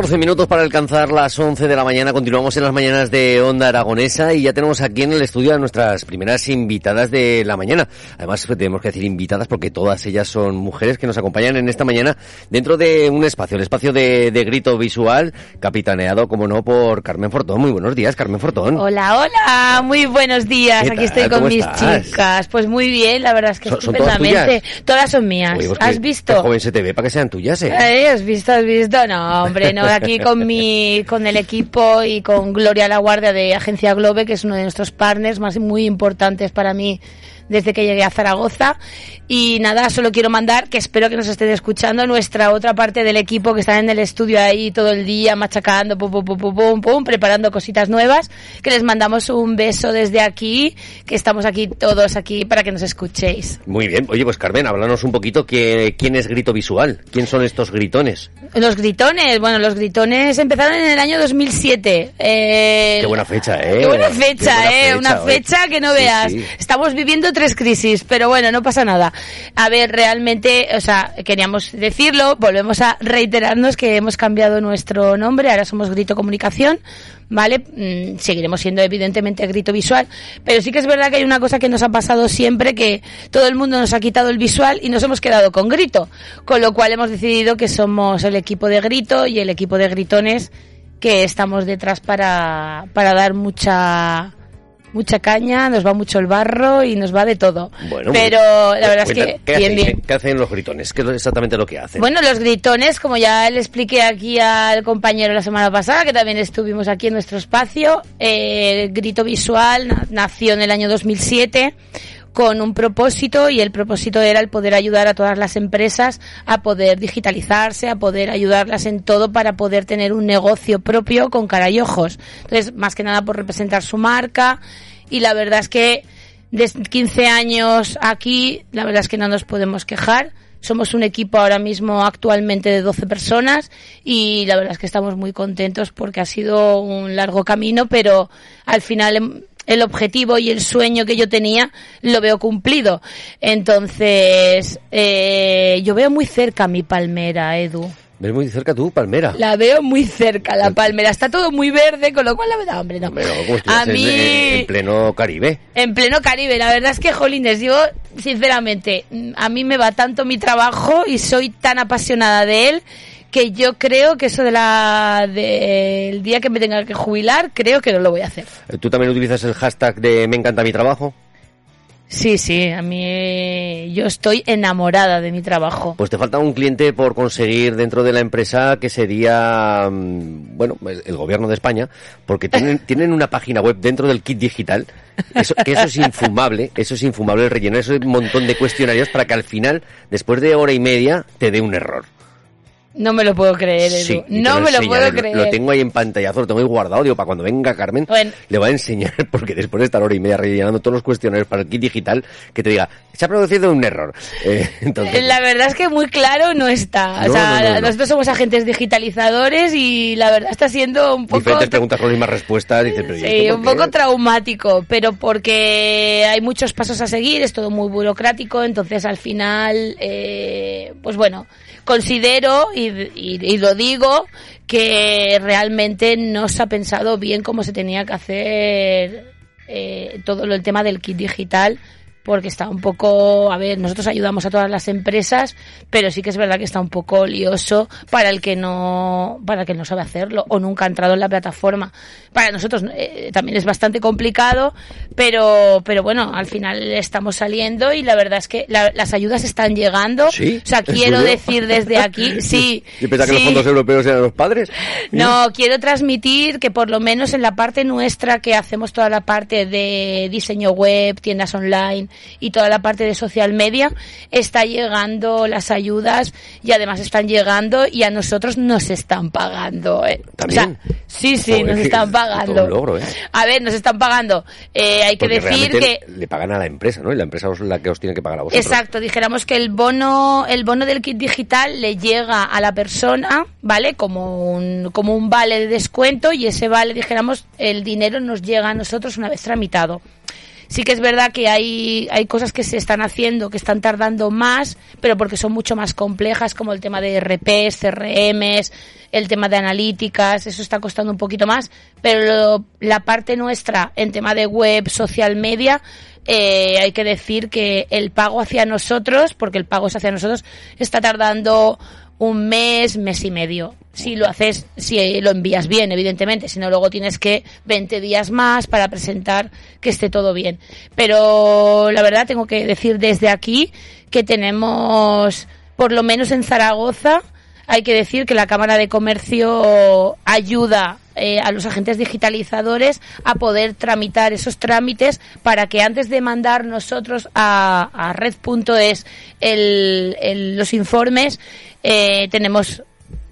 14 minutos para alcanzar las 11 de la mañana. Continuamos en las mañanas de Onda Aragonesa y ya tenemos aquí en el estudio a nuestras primeras invitadas de la mañana. Además, tenemos que decir invitadas porque todas ellas son mujeres que nos acompañan en esta mañana dentro de un espacio, el espacio de, grito visual, capitaneado, como no, por Carmen Fortón. Muy buenos días, Carmen Fortón. Hola, hola, muy buenos días. Aquí estoy con mis chicas. Pues muy bien, la verdad es que estupendamente. Todas, son mías. Pues ¿Has visto? joven se te ve para que sean tuyas, ¿eh? ¿Has visto? ¿Has visto? No, hombre aquí con mi, con el equipo y con Gloria La Guardia de Agencia Globe, que es uno de nuestros partners más muy importantes para mí desde que llegué a Zaragoza. Y nada, solo quiero mandar, que espero que nos estén escuchando, nuestra otra parte del equipo que está en el estudio ahí todo el día machacando, pum, pum, pum, pum, pum, preparando cositas nuevas, que les mandamos un beso desde aquí, que estamos aquí todos aquí para que nos escuchéis. Muy bien. Oye, pues Carmen, háblanos un poquito que, quién es Grito Visual, quién son estos gritones. Los gritones, bueno, los gritones empezaron en el año 2007. Eh, qué buena fecha, ¿eh? Qué buena fecha, ¿eh? Una fecha que no veas. Estamos viviendo tres crisis, pero bueno, no pasa nada. A ver, realmente, o sea, queríamos decirlo, volvemos a reiterarnos que hemos cambiado nuestro nombre, ahora somos Grito Comunicación, ¿vale? Mm, seguiremos siendo evidentemente Grito Visual, pero sí que es verdad que hay una cosa que nos ha pasado siempre, que todo el mundo nos ha quitado el visual y nos hemos quedado con Grito, con lo cual hemos decidido que somos el equipo de Grito y el equipo de Gritones que estamos detrás para, para dar mucha mucha caña, nos va mucho el barro y nos va de todo. Bueno, Pero la verdad es que ¿qué, hacen, ¿qué hacen los gritones? ¿Qué es exactamente lo que hacen? Bueno, los gritones, como ya le expliqué aquí al compañero la semana pasada, que también estuvimos aquí en nuestro espacio, eh, Grito Visual nació en el año 2007 con un propósito y el propósito era el poder ayudar a todas las empresas a poder digitalizarse, a poder ayudarlas en todo para poder tener un negocio propio con cara y ojos. Entonces, más que nada por representar su marca y la verdad es que desde 15 años aquí, la verdad es que no nos podemos quejar. Somos un equipo ahora mismo actualmente de 12 personas y la verdad es que estamos muy contentos porque ha sido un largo camino, pero al final el objetivo y el sueño que yo tenía lo veo cumplido. Entonces, eh, yo veo muy cerca mi palmera, Edu. ¿Ves muy cerca tú, Palmera? La veo muy cerca, la Palmera. Está todo muy verde, con lo cual la verdad, hombre, no. a mí... En, pleno Caribe. En pleno Caribe. La verdad es que, jolines, yo, sinceramente, a mí me va tanto mi trabajo y soy tan apasionada de él que yo creo que eso de la del día que me tenga que jubilar, creo que no lo voy a hacer. Eh, ¿Tú también utilizas el hashtag de me encanta mi trabajo? Sí, sí, a mí yo estoy enamorada de mi trabajo. Pues te falta un cliente por conseguir dentro de la empresa que sería, mm, bueno, el, gobierno de España, porque tienen, tienen una página web dentro del kit digital, eso, que eso es infumable, eso es infumable, rellenar ese montón de cuestionarios para que al final, después de hora y media, te dé un error. No me lo puedo creer, Edu. no me lo puedo creer. Lo tengo ahí en pantallazo, lo tengo ahí guardado. Digo, para cuando venga Carmen, le voy a enseñar, porque después de estar hora y media rellenando todos los cuestionarios para el kit digital, que te diga, se ha producido un error. Eh, entonces... La verdad es que muy claro no está. o sea, nosotros somos agentes digitalizadores y la verdad está siendo un poco... Diferentes preguntas con las mismas respuestas. sí, un poco traumático, pero porque hay muchos pasos a seguir, es todo muy burocrático, entonces al final, eh, pues bueno considero, y, lo digo, que realmente no se ha pensado bien cómo se tenía que hacer eh, todo el tema del kit digital porque está un poco, a ver, nosotros ayudamos a todas las empresas, pero sí que es verdad que está un poco lioso para el que no, para el que no sabe hacerlo o nunca ha entrado en la plataforma. Para nosotros eh, también es bastante complicado, pero, pero bueno, al final estamos saliendo y la verdad es que las ayudas están llegando. ¿Sí? O sea, quiero decir desde aquí, sí. ¿Y pensaba que los fondos europeos eran los padres? No, quiero transmitir que por lo menos en la parte nuestra que hacemos toda la parte de diseño web, tiendas online, y toda la parte de social media, está llegando las ayudas y además están llegando y a nosotros nos están pagando. ¿eh? ¿También? sí, sí, nos están pagando. Logro, ¿eh? A ver, nos están pagando. Eh, hay que decir que... Le pagan a la empresa, ¿no? Y la empresa es la que os tiene que pagar a vosotros. Exacto, dijéramos que el bono, el bono del kit digital le llega a la persona, ¿vale? Como un, como un vale de descuento y ese vale, dijéramos, el dinero nos llega a nosotros una vez tramitado. Sí que es verdad que hay, hay cosas que se están haciendo que están tardando más, pero porque son mucho más complejas, como el tema de RPs, CRMs, el tema de analíticas, eso está costando un poquito más, pero la parte nuestra en tema de web, social media, eh, hay que decir que el pago hacia nosotros, porque el pago es hacia nosotros, está tardando un mes, mes y medio. Si lo haces, si lo envías bien, evidentemente, si no luego tienes que 20 días más para presentar que esté todo bien. Pero la verdad tengo que decir desde aquí que tenemos, por lo menos en Zaragoza, hay que decir que la Cámara de Comercio ayuda eh, a los agentes digitalizadores a poder tramitar esos trámites para que antes de mandar nosotros a, a red.es el, los informes eh, tenemos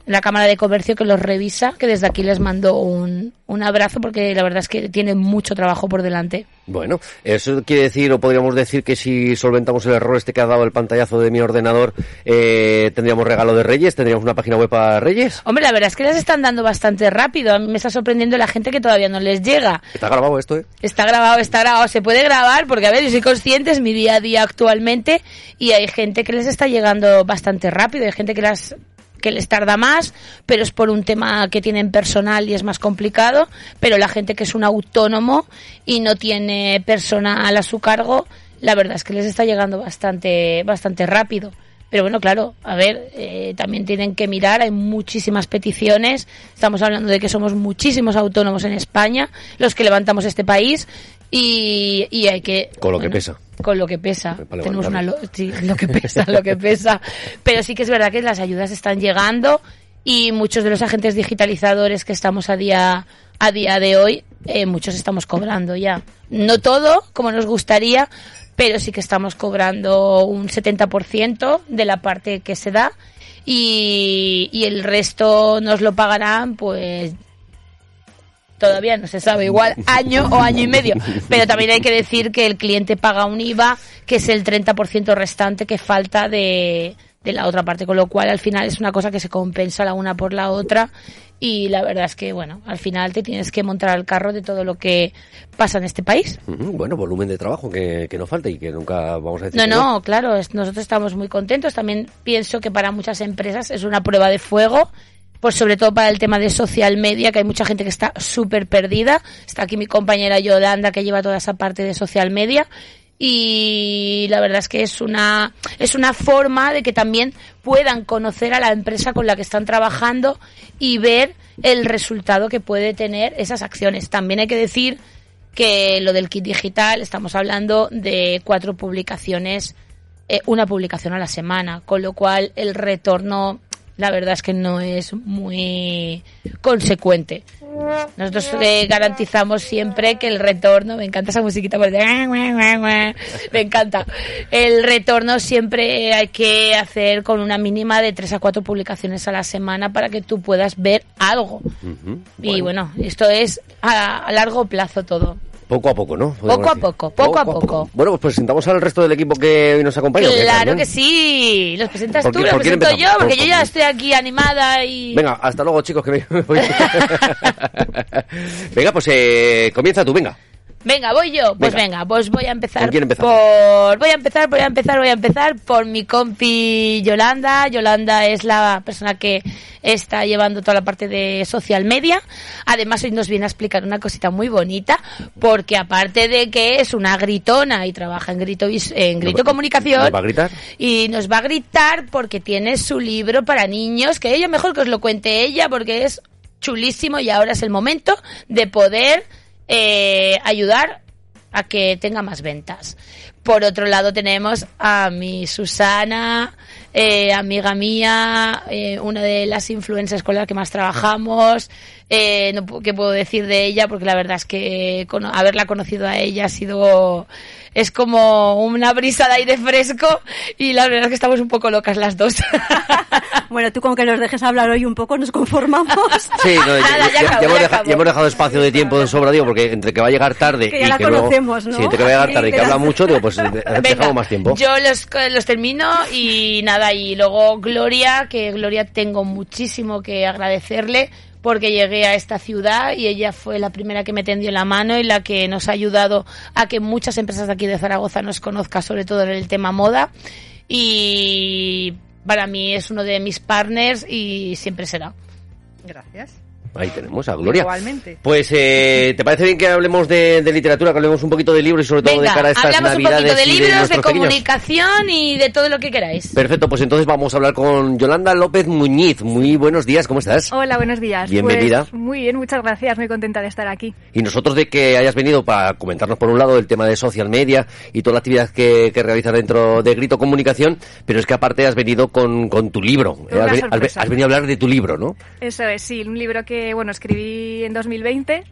la Cámara de Comercio que los revisa, que desde aquí les mando un, un abrazo porque la verdad es que tienen mucho trabajo por delante. Bueno, eso quiere decir, o podríamos decir que si solventamos el error este que ha dado el pantallazo de mi ordenador, eh, tendríamos regalo de Reyes, tendríamos una página web para Reyes. Hombre, la verdad es que les están dando bastante rápido. A mí me está sorprendiendo la gente que todavía no les llega. Está grabado esto, ¿eh? Está grabado, está grabado. Se puede grabar porque, a ver, yo soy consciente, es mi día a día actualmente y hay gente que les está llegando bastante rápido. Hay gente que las que les tarda más, pero es por un tema que tienen personal y es más complicado, pero la gente que es un autónomo y no tiene personal a su cargo, la verdad es que les está llegando bastante, bastante rápido. Pero bueno, claro, a ver, eh, también tienen que mirar, hay muchísimas peticiones, estamos hablando de que somos muchísimos autónomos en España, los que levantamos este país, y, y hay que... Con lo que pesa con lo que pesa. Tenemos una lo, lo que pesa, lo que pesa. Pero sí que es verdad que las ayudas están llegando y muchos de los agentes digitalizadores que estamos a día a día de hoy, eh, muchos estamos cobrando ya. No todo como nos gustaría, pero sí que estamos cobrando un 70% de la parte que se da y, y el resto nos lo pagarán pues todavía no se sabe, igual año o año y medio. Pero también hay que decir que el cliente paga un IVA que es el 30% restante que falta de, de la otra parte, con lo cual al final es una cosa que se compensa la una por la otra y la verdad es que, bueno, al final te tienes que montar al carro de todo lo que pasa en este país. Bueno, volumen de trabajo que, que no falta y que nunca vamos a decir. No, no, claro, nosotros estamos muy contentos. También pienso que para muchas empresas es una prueba de fuego pues sobre todo para el tema de social media, que hay mucha gente que está súper perdida. Está aquí mi compañera Yolanda, que lleva toda esa parte de social media. Y la verdad es que es una, es una forma de que también puedan conocer a la empresa con la que están trabajando y ver el resultado que puede tener esas acciones. También hay que decir que lo del kit digital, estamos hablando de cuatro publicaciones, eh, una publicación a la semana, con lo cual el retorno la verdad es que no es muy consecuente. Nosotros le garantizamos siempre que el retorno, me encanta esa musiquita, me encanta. El retorno siempre hay que hacer con una mínima de tres a cuatro publicaciones a la semana para que tú puedas ver algo. Y bueno, esto es a largo plazo todo. Poco a poco, ¿no? Poco a poco, poco, a, poco. Bueno, pues presentamos al resto del equipo que hoy nos acompaña. Claro que sí. Los presentas tú, los presento yo, porque yo ya estoy aquí animada y... Venga, hasta luego, chicos, que me voy. venga, pues eh, comienza tú, venga. Venga, voy yo. Pues venga, pues voy a empezar por voy a empezar, voy a empezar, voy a empezar por mi compi Yolanda. Yolanda es la persona que está llevando toda la parte de social media. Además hoy nos viene a explicar una cosita muy bonita, porque aparte de que es una gritona y trabaja en grito en grito ¿Nos va- comunicación nos va a gritar? y nos va a gritar porque tiene su libro para niños, que ella mejor que os lo cuente ella porque es chulísimo y ahora es el momento de poder eh, ayudar a que tenga más ventas. Por otro lado tenemos a mi Susana, eh, amiga mía, eh, una de las influencers con las que más trabajamos. Eh, no, ¿Qué puedo decir de ella? Porque la verdad es que cono- haberla conocido a ella ha sido... Es como una brisa de aire fresco y la verdad es que estamos un poco locas las dos. Bueno, tú con que nos dejes hablar hoy un poco nos conformamos. Sí, no, ya, Nada, ya ya- hemos ya deja- acabó. ya hemos dejado espacio de tiempo de sobra, digo, porque entre que va a llegar tarde Que ya y la que luego- conocemos, ¿no? Sí, entre que va a llegar tarde y que habla mucho, digo, pues de- dejamos más tiempo. Yo los, los termino y nada, y luego Gloria, que Gloria tengo muchísimo que agradecerle porque llegué a esta ciudad y ella fue la primera que me tendió la mano y la que nos ha ayudado a que muchas empresas de aquí de Zaragoza nos conozcan, sobre todo en el tema moda. Y para mí es uno de mis partners y siempre será. Gracias. Ahí tenemos a Gloria. Igualmente. Pues, eh, ¿te parece bien que hablemos de, de literatura, que hablemos un poquito de libros y sobre todo Venga, de cara a estas hablamos un navidades poquito de libros, de, comunicación y de todo lo que queráis. Perfecto, pues entonces vamos a hablar con Yolanda López Muñiz. Muy buenos días, ¿cómo estás? Hola, buenos días. Bienvenida. Pues, muy bien, muchas gracias. Muy contenta de estar aquí. Y nosotros de que hayas venido para comentarnos por un lado el tema de social media y toda la actividad que, que realizas dentro de Grito Comunicación, pero es que aparte has venido con, con tu libro. Una sorpresa. has venido a hablar de tu libro, ¿no? Eso es, sí, un libro que, bueno, escribí en 2020,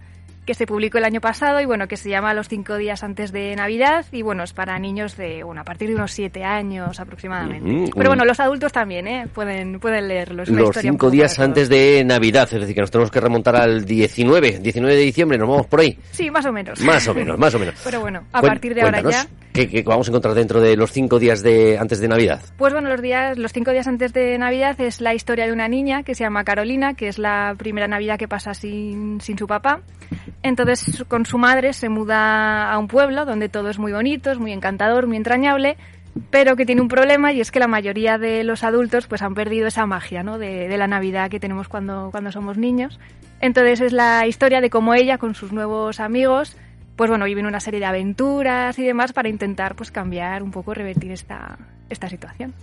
que se publicó el año pasado y, bueno, que se llama Los cinco días antes de Navidad y, bueno, es para niños de, bueno, a partir de unos siete años aproximadamente. Pero, bueno, los adultos también, ¿eh? Pueden, pueden leerlo. Es una Los cinco días antes de Navidad, es decir, que nos tenemos que remontar al 19, 19 de diciembre, nos vamos por ahí. Sí, más o menos. Más o menos, más o menos. Pero bueno, a Cuen- partir de ahora cuéntanos, ya... ¿qué, qué vamos a encontrar dentro de los cinco días de antes de Navidad? Pues bueno, los días, los cinco días antes de Navidad es la historia de una niña que se llama Carolina, que es la primera Navidad que pasa sin, sin su papá. Entonces, con su madre se muda a un pueblo donde todo es muy bonito, es muy encantador, muy entrañable, pero que tiene un problema y es que la mayoría de los adultos pues han perdido esa magia. De, de la Navidad que tenemos cuando, cuando somos niños. Entonces es la historia de cómo ella con sus nuevos amigos pues bueno, viven una serie de aventuras y demás para intentar pues cambiar un poco, revertir esta, esta situación.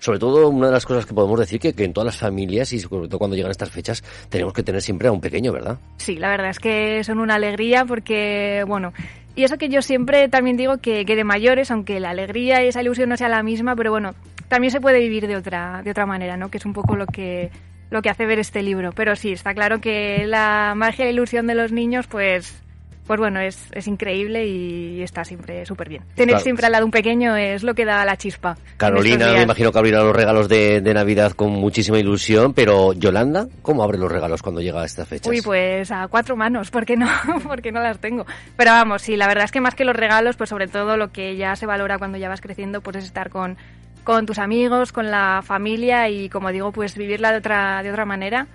Sobre todo, una de las cosas que podemos decir que, que en todas las familias y sobre todo cuando llegan estas fechas tenemos que tener siempre a un pequeño, ¿verdad? Sí, la verdad es que son una alegría porque, bueno, y eso que yo siempre también digo que, que de mayores, aunque la alegría y esa ilusión no sea la misma, pero bueno, también se puede vivir de otra, de otra manera, ¿no? Que es un poco lo que, lo que hace ver este libro. Pero sí, está claro que la magia e ilusión de los niños, pues, pues bueno, es, es increíble y está siempre súper bien. Tener Claro. siempre al lado un pequeño es lo que da la chispa. Carolina, me imagino que abrirá los regalos de, de Navidad con muchísima ilusión, pero Yolanda, ¿cómo abre los regalos cuando llega a estas fechas? Uy, pues a cuatro manos, porque no, porque no las tengo. Pero vamos, sí, la verdad es que más que los regalos, pues sobre todo lo que ya se valora cuando ya vas creciendo, pues es estar con, con tus amigos, con la familia y como digo, pues vivirla de otra, de otra manera.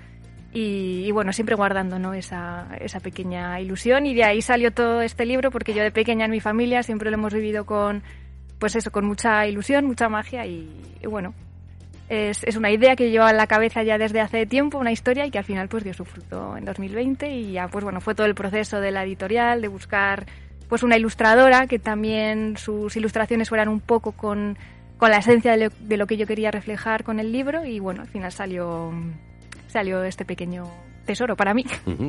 Y, bueno, siempre guardando ¿no? esa, esa pequeña ilusión. Y de ahí salió todo este libro, porque yo de pequeña en mi familia siempre lo hemos vivido con, pues eso, con mucha ilusión, mucha magia y, y bueno, es, es una idea que llevaba en la cabeza ya desde hace tiempo, una historia, y que al final pues dio su fruto en 2020 y ya pues bueno, fue todo el proceso de la editorial, de buscar pues una ilustradora que también sus ilustraciones fueran un poco con, con la esencia de lo, de lo que yo quería reflejar con el libro y bueno, al final salió, salió este pequeño tesoro para mí.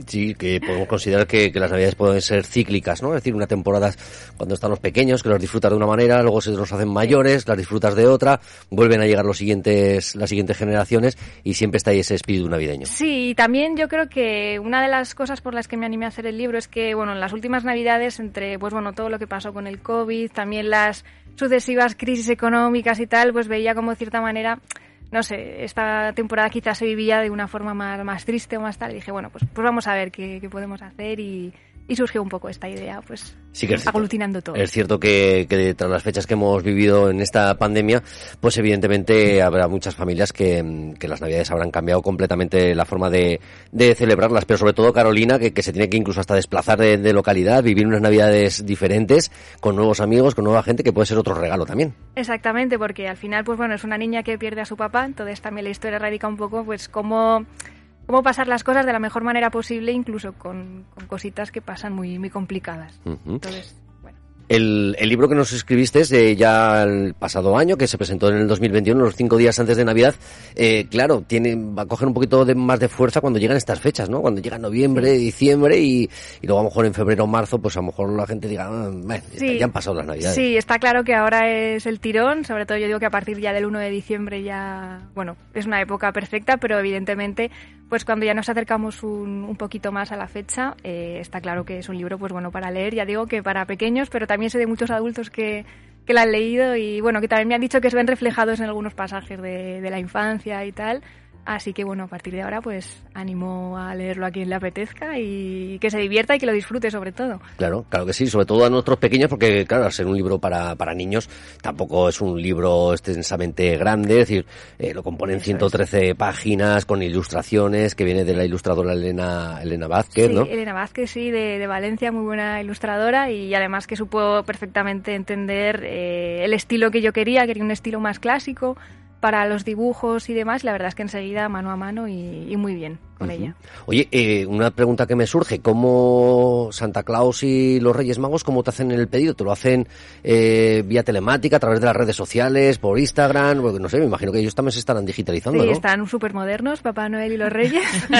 Sí, que podemos considerar que, que las navidades pueden ser cíclicas, ¿no? Es decir, una temporada cuando están los pequeños, que los disfrutas de una manera, luego se los hacen mayores, las disfrutas de otra, vuelven a llegar los siguientes, las siguientes generaciones y siempre está ahí ese espíritu navideño. Sí, y también yo creo que una de las cosas por las que me animé a hacer el libro es que, bueno, en las últimas navidades, entre, pues bueno, todo lo que pasó con el COVID, también las sucesivas crisis económicas y tal, pues veía como de cierta manera, no sé, esta temporada quizás se vivía de una forma más, más triste o más tal, y dije, bueno, pues, pues vamos a ver qué, qué podemos hacer y, y surgió un poco esta idea, pues Sí que es cierto. aglutinando todo. Es cierto que, que tras las fechas que hemos vivido en esta pandemia, pues evidentemente habrá muchas familias que, que las navidades habrán cambiado completamente la forma de, de celebrarlas, pero sobre todo Carolina, que, que se tiene que incluso hasta desplazar de, de localidad, vivir unas navidades diferentes, con nuevos amigos, con nueva gente, que puede ser otro regalo también. Exactamente, porque al final, pues bueno, es una niña que pierde a su papá, entonces también la historia radica un poco, pues cómo, cómo pasar las cosas de la mejor manera posible, incluso con, con cositas que pasan muy, muy complicadas. Ujú. Entonces, bueno. El, el libro que nos escribiste es de ya el pasado año, que se presentó en el 2021, los cinco días antes de Navidad. Eh, claro, tiene, va a coger un poquito de, más de fuerza cuando llegan estas fechas, ¿no? Cuando llega noviembre, diciembre y, y luego a lo mejor en febrero o marzo, pues a lo mejor la gente diga, ah, bueno, Sí. ya han pasado las Navidades. Sí, está claro que ahora es el tirón, sobre todo yo digo que a partir ya del 1 de diciembre ya, bueno, es una época perfecta, pero evidentemente, pues cuando ya nos acercamos un, un poquito más a la fecha, eh, está claro que es un libro, pues bueno, para leer, ya digo que para pequeños, pero también sé de muchos adultos que, que lo han leído y bueno, que también me han dicho que se ven reflejados en algunos pasajes de, de la infancia y tal. Así que bueno, a partir de ahora pues animo a leerlo a quien le apetezca y que se divierta y que lo disfrute sobre todo. Claro, claro que sí, sobre todo a nuestros pequeños, porque claro, al ser un libro para, para niños, tampoco es un libro extensamente grande, es decir, eh, lo componen 113 páginas con ilustraciones, que viene de la ilustradora Elena, Elena Vázquez, Sí, ¿no? Elena Vázquez, sí, de, de Valencia, muy buena ilustradora y además que supo perfectamente entender eh, el estilo que yo quería, quería un estilo más clásico para los dibujos y demás. La verdad es que enseguida mano a mano y, y muy bien con Ujú. ella. Oye, eh, una pregunta que me surge, ¿cómo Santa Claus y los Reyes Magos, cómo te hacen el pedido? ¿Te lo hacen eh, vía telemática, a través de las redes sociales, por Instagram? Porque, no sé, me imagino que ellos también se estarán digitalizando, Sí, ¿no? están súper modernos, Papá Noel y los Reyes.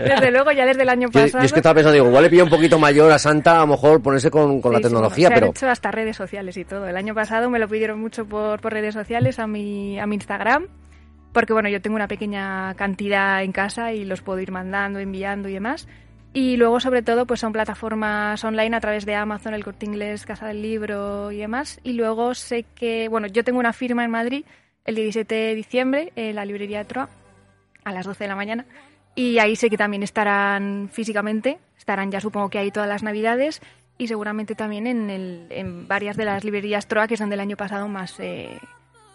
desde luego, ya desde el año Yo, yo pasado. es que estaba pensando, digo, igual le pilla un poquito mayor a Santa, a lo mejor ponerse con, con la Sí, sí, tecnología, se pero... han hecho hasta redes sociales y todo. El año pasado me lo pidieron mucho por, por redes sociales a mi, a mi Instagram, porque bueno, yo tengo una pequeña cantidad en casa y los puedo ir mandando, enviando y demás. Y luego, sobre todo, pues son plataformas online a través de Amazon, el Corte Inglés, Casa del Libro y demás. Y luego sé que, bueno, yo tengo una firma en Madrid el 17 de diciembre en la librería Troa a las 12 de la mañana. Y ahí sé que también estarán físicamente, estarán ya supongo que ahí todas las navidades y seguramente también en, el, en varias de las librerías Troa, que son del año pasado más, eh,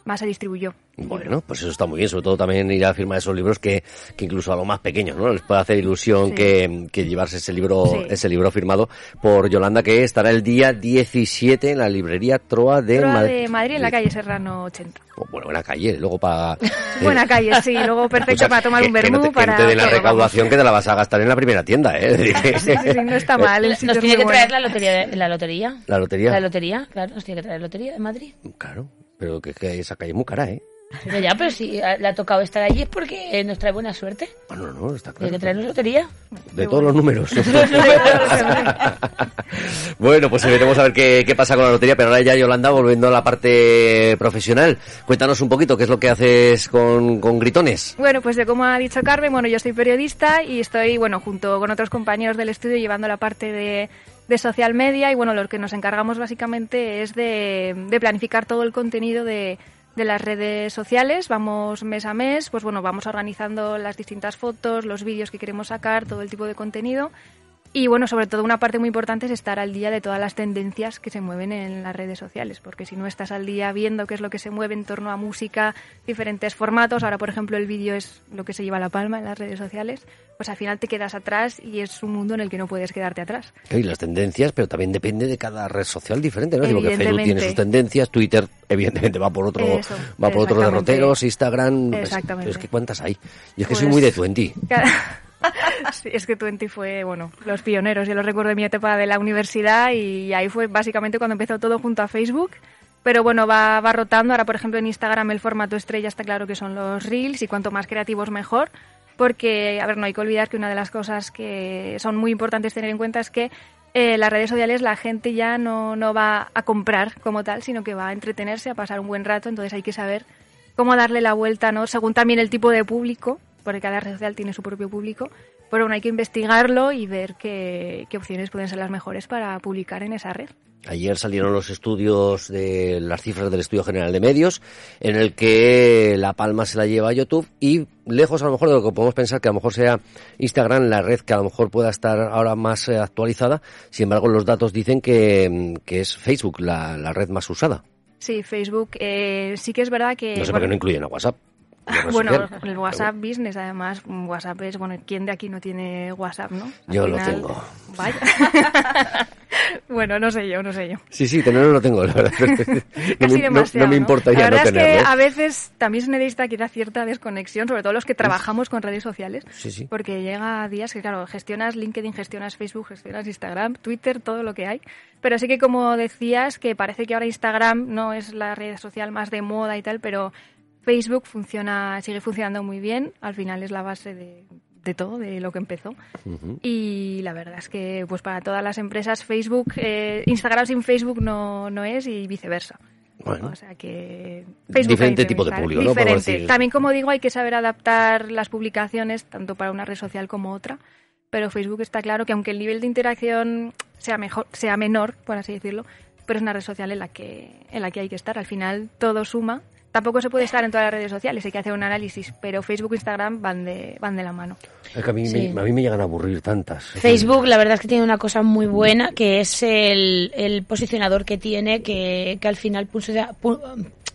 más se distribuyó. Bueno, pues eso está muy bien, sobre todo también ir a firmar esos libros que, que incluso a los más pequeños, ¿no? Les puede hacer ilusión Sí. que, que llevarse ese libro, Sí. ese libro firmado por Yolanda, que estará el día 17 en la librería Troa de Troa Madrid. de Madrid en la calle Serrano 80. Bueno, buena calle, luego para... Buena calle, sí, luego perfecto para tomar un que, vermú, no para... te dé la todo, recaudación que te la vas a gastar en la primera tienda, ¿eh? vamos. Sí, sí, sí, no está mal, el sitio Nos tiene que traer bueno. la lotería, de- la lotería. La lotería. La lotería, claro, nos tiene que traer la lotería de Madrid. Claro, pero que, que esa calle es muy cara, ¿eh? Pero ya, pero si le ha tocado estar allí es porque nos trae buena suerte. Bueno, no, está Tiene claro. que traernos lotería. De todos los números. bueno, pues veremos a ver qué, qué pasa con la lotería, pero ahora ya Yolanda, volviendo a la parte profesional, cuéntanos un poquito qué es lo que haces con, con Gritones. Bueno, pues de como ha dicho Carmen, bueno, yo soy periodista y estoy, bueno, junto con otros compañeros del estudio llevando la parte de, de social media y bueno, lo que nos encargamos básicamente es de, planificar todo el contenido de, de las redes sociales. Vamos mes a mes, pues bueno, vamos organizando las distintas fotos, los vídeos que queremos sacar, todo el tipo de contenido. Y bueno, sobre todo una parte muy importante es estar al día de todas las tendencias que se mueven en las redes sociales, porque si no estás al día viendo qué es lo que se mueve en torno a música, diferentes formatos, ahora por ejemplo el vídeo es lo que se lleva la palma en las redes sociales, pues al final te quedas atrás y es un mundo en el que no puedes quedarte atrás. Y las tendencias, pero también depende de cada red social diferente, ¿no? Digo que Facebook tiene sus tendencias, Twitter evidentemente va por otro, Eso, va por otros exactamente. derroteros, Instagram, pues, Exactamente. es que cuántas hay. Yo es que soy Pues- muy de Twenty. Sí, es que Twenty fue, bueno, los pioneros. Yo lo recuerdo de mi etapa de la universidad y ahí fue básicamente cuando empezó todo junto a Facebook. Pero bueno, va, va rotando. Ahora, por ejemplo, en Instagram el formato estrella está claro que son los reels y cuanto más creativos mejor. Porque, a ver, no hay que olvidar que una de las cosas que son muy importantes tener en cuenta es que eh, las redes sociales la gente ya no, no va a comprar como tal, sino que va a entretenerse, a pasar un buen rato. Entonces hay que saber cómo darle la vuelta, ¿no? Según también el tipo de público, porque cada red social tiene su propio público, pero bueno, hay que investigarlo y ver qué, qué opciones pueden ser las mejores para publicar en esa red. Ayer salieron los estudios de las cifras del Estudio General de Medios, en el que la palma se la lleva a YouTube y lejos a lo mejor de lo que podemos pensar que a lo mejor sea Instagram la red que a lo mejor pueda estar ahora más eh, actualizada, sin embargo los datos dicen que, que es Facebook la, la red más usada. Sí, Facebook eh, sí que es verdad que... No sé por qué no incluyen a WhatsApp. Bueno, el WhatsApp Business, además, WhatsApp es, bueno, ¿quién de aquí no tiene WhatsApp, no? Al yo lo tengo. Vaya. bueno, no sé yo, no sé yo. Sí, sí, tenerlo lo tengo, la verdad. Casi no, no, me importa ya La verdad no es que ¿eh? a veces también se necesita quizá cierta desconexión, sobre todo los que trabajamos con redes sociales, Sí, sí. porque llega días que, claro, gestionas LinkedIn, gestionas Facebook, gestionas Instagram, Twitter, todo lo que hay. Pero sí que, como decías, que parece que ahora Instagram no es la red social más de moda y tal, pero Facebook funciona, sigue funcionando muy bien. Al final es la base de, de todo, de lo que empezó. Y la verdad es que, pues para todas las empresas, Facebook, eh, Instagram sin Facebook no, no es y viceversa. Bueno. O sea que Diferente hay que tipo de público, ¿no? Diferente. También, como digo, hay que saber adaptar las publicaciones tanto para una red social como otra. Pero Facebook está claro que aunque el nivel de interacción sea mejor, sea menor, por así decirlo, pero es una red social en la que en la que hay que estar. Al final todo suma. Tampoco se puede estar en todas las redes sociales, hay que hacer un análisis, pero Facebook e Instagram van de van de la mano. Es que a mí, Sí. me, a mí me llegan a aburrir tantas. Facebook, la verdad es que tiene una cosa muy buena, que es el, el posicionador que tiene, que, que al final pulsa- pu-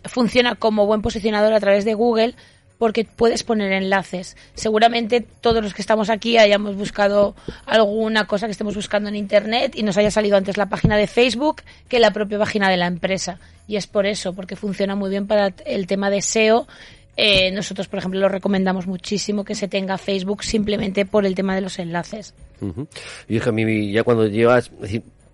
funciona como buen posicionador a través de Google, porque puedes poner enlaces. Seguramente todos los que estamos aquí hayamos buscado alguna cosa que estemos buscando en Internet y nos haya salido antes la página de Facebook que la propia página de la empresa. Y es por eso, porque funciona muy bien para el tema de SEO. Eh, nosotros, por ejemplo, lo recomendamos muchísimo que se tenga Facebook simplemente por el tema de los enlaces. Ujú. Y es que a mí ya cuando llevas,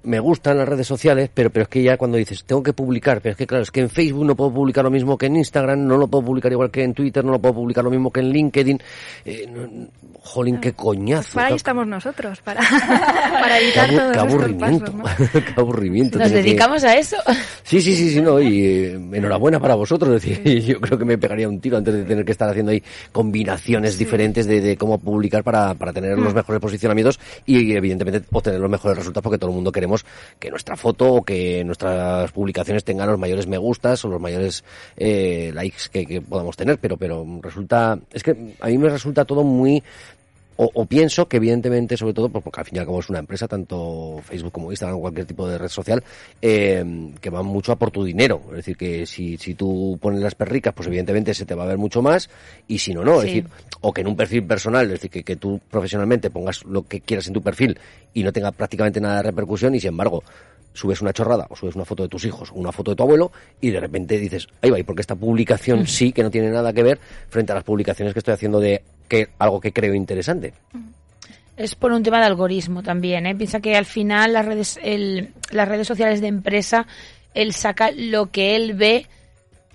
me gustan las redes sociales, pero, pero es que ya cuando dices, tengo que publicar, pero es que claro, es que en Facebook no puedo publicar lo mismo que en Instagram, no lo puedo publicar igual que en Twitter, no lo puedo publicar lo mismo que en LinkedIn. Eh, no- jolín, qué coñazo. Para ahí qué- estamos nosotros, para, para evitar todos qué aburrimiento. pasos, ¿no? qué aburrimiento. Nos que- dedicamos a eso. Sí, sí, sí, sí, no, y eh, enhorabuena para vosotros. Es decir, yo creo que me pegaría un tiro antes de tener que estar haciendo ahí combinaciones diferentes de, de cómo publicar para, para tener Mm. los mejores posicionamientos y, evidentemente, obtener los mejores resultados porque todo el mundo queremos que nuestra foto o que nuestras publicaciones tengan los mayores me gustas o los mayores eh, likes que, que podamos tener. Pero, pero resulta, es que a mí me resulta todo muy o, o pienso que evidentemente, sobre todo, pues, porque al fin y al cabo es una empresa, tanto Facebook como Instagram o cualquier tipo de red social, eh, que van mucho a por tu dinero. Es decir, que si, si tú pones las perricas, pues evidentemente se te va a ver mucho más, y si no, no. Es decir, o que en un perfil personal, es decir, que, que tú profesionalmente pongas lo que quieras en tu perfil y no tenga prácticamente nada de repercusión, y sin embargo, subes una chorrada o subes una foto de tus hijos o una foto de tu abuelo y de repente dices, ahí va, y porque esta publicación sí que no tiene nada que ver frente a las publicaciones que estoy haciendo de que algo que creo interesante. Es por un tema de algoritmo también, ¿eh? Piensa que al final las redes, el- las redes sociales de empresa, él saca lo que él ve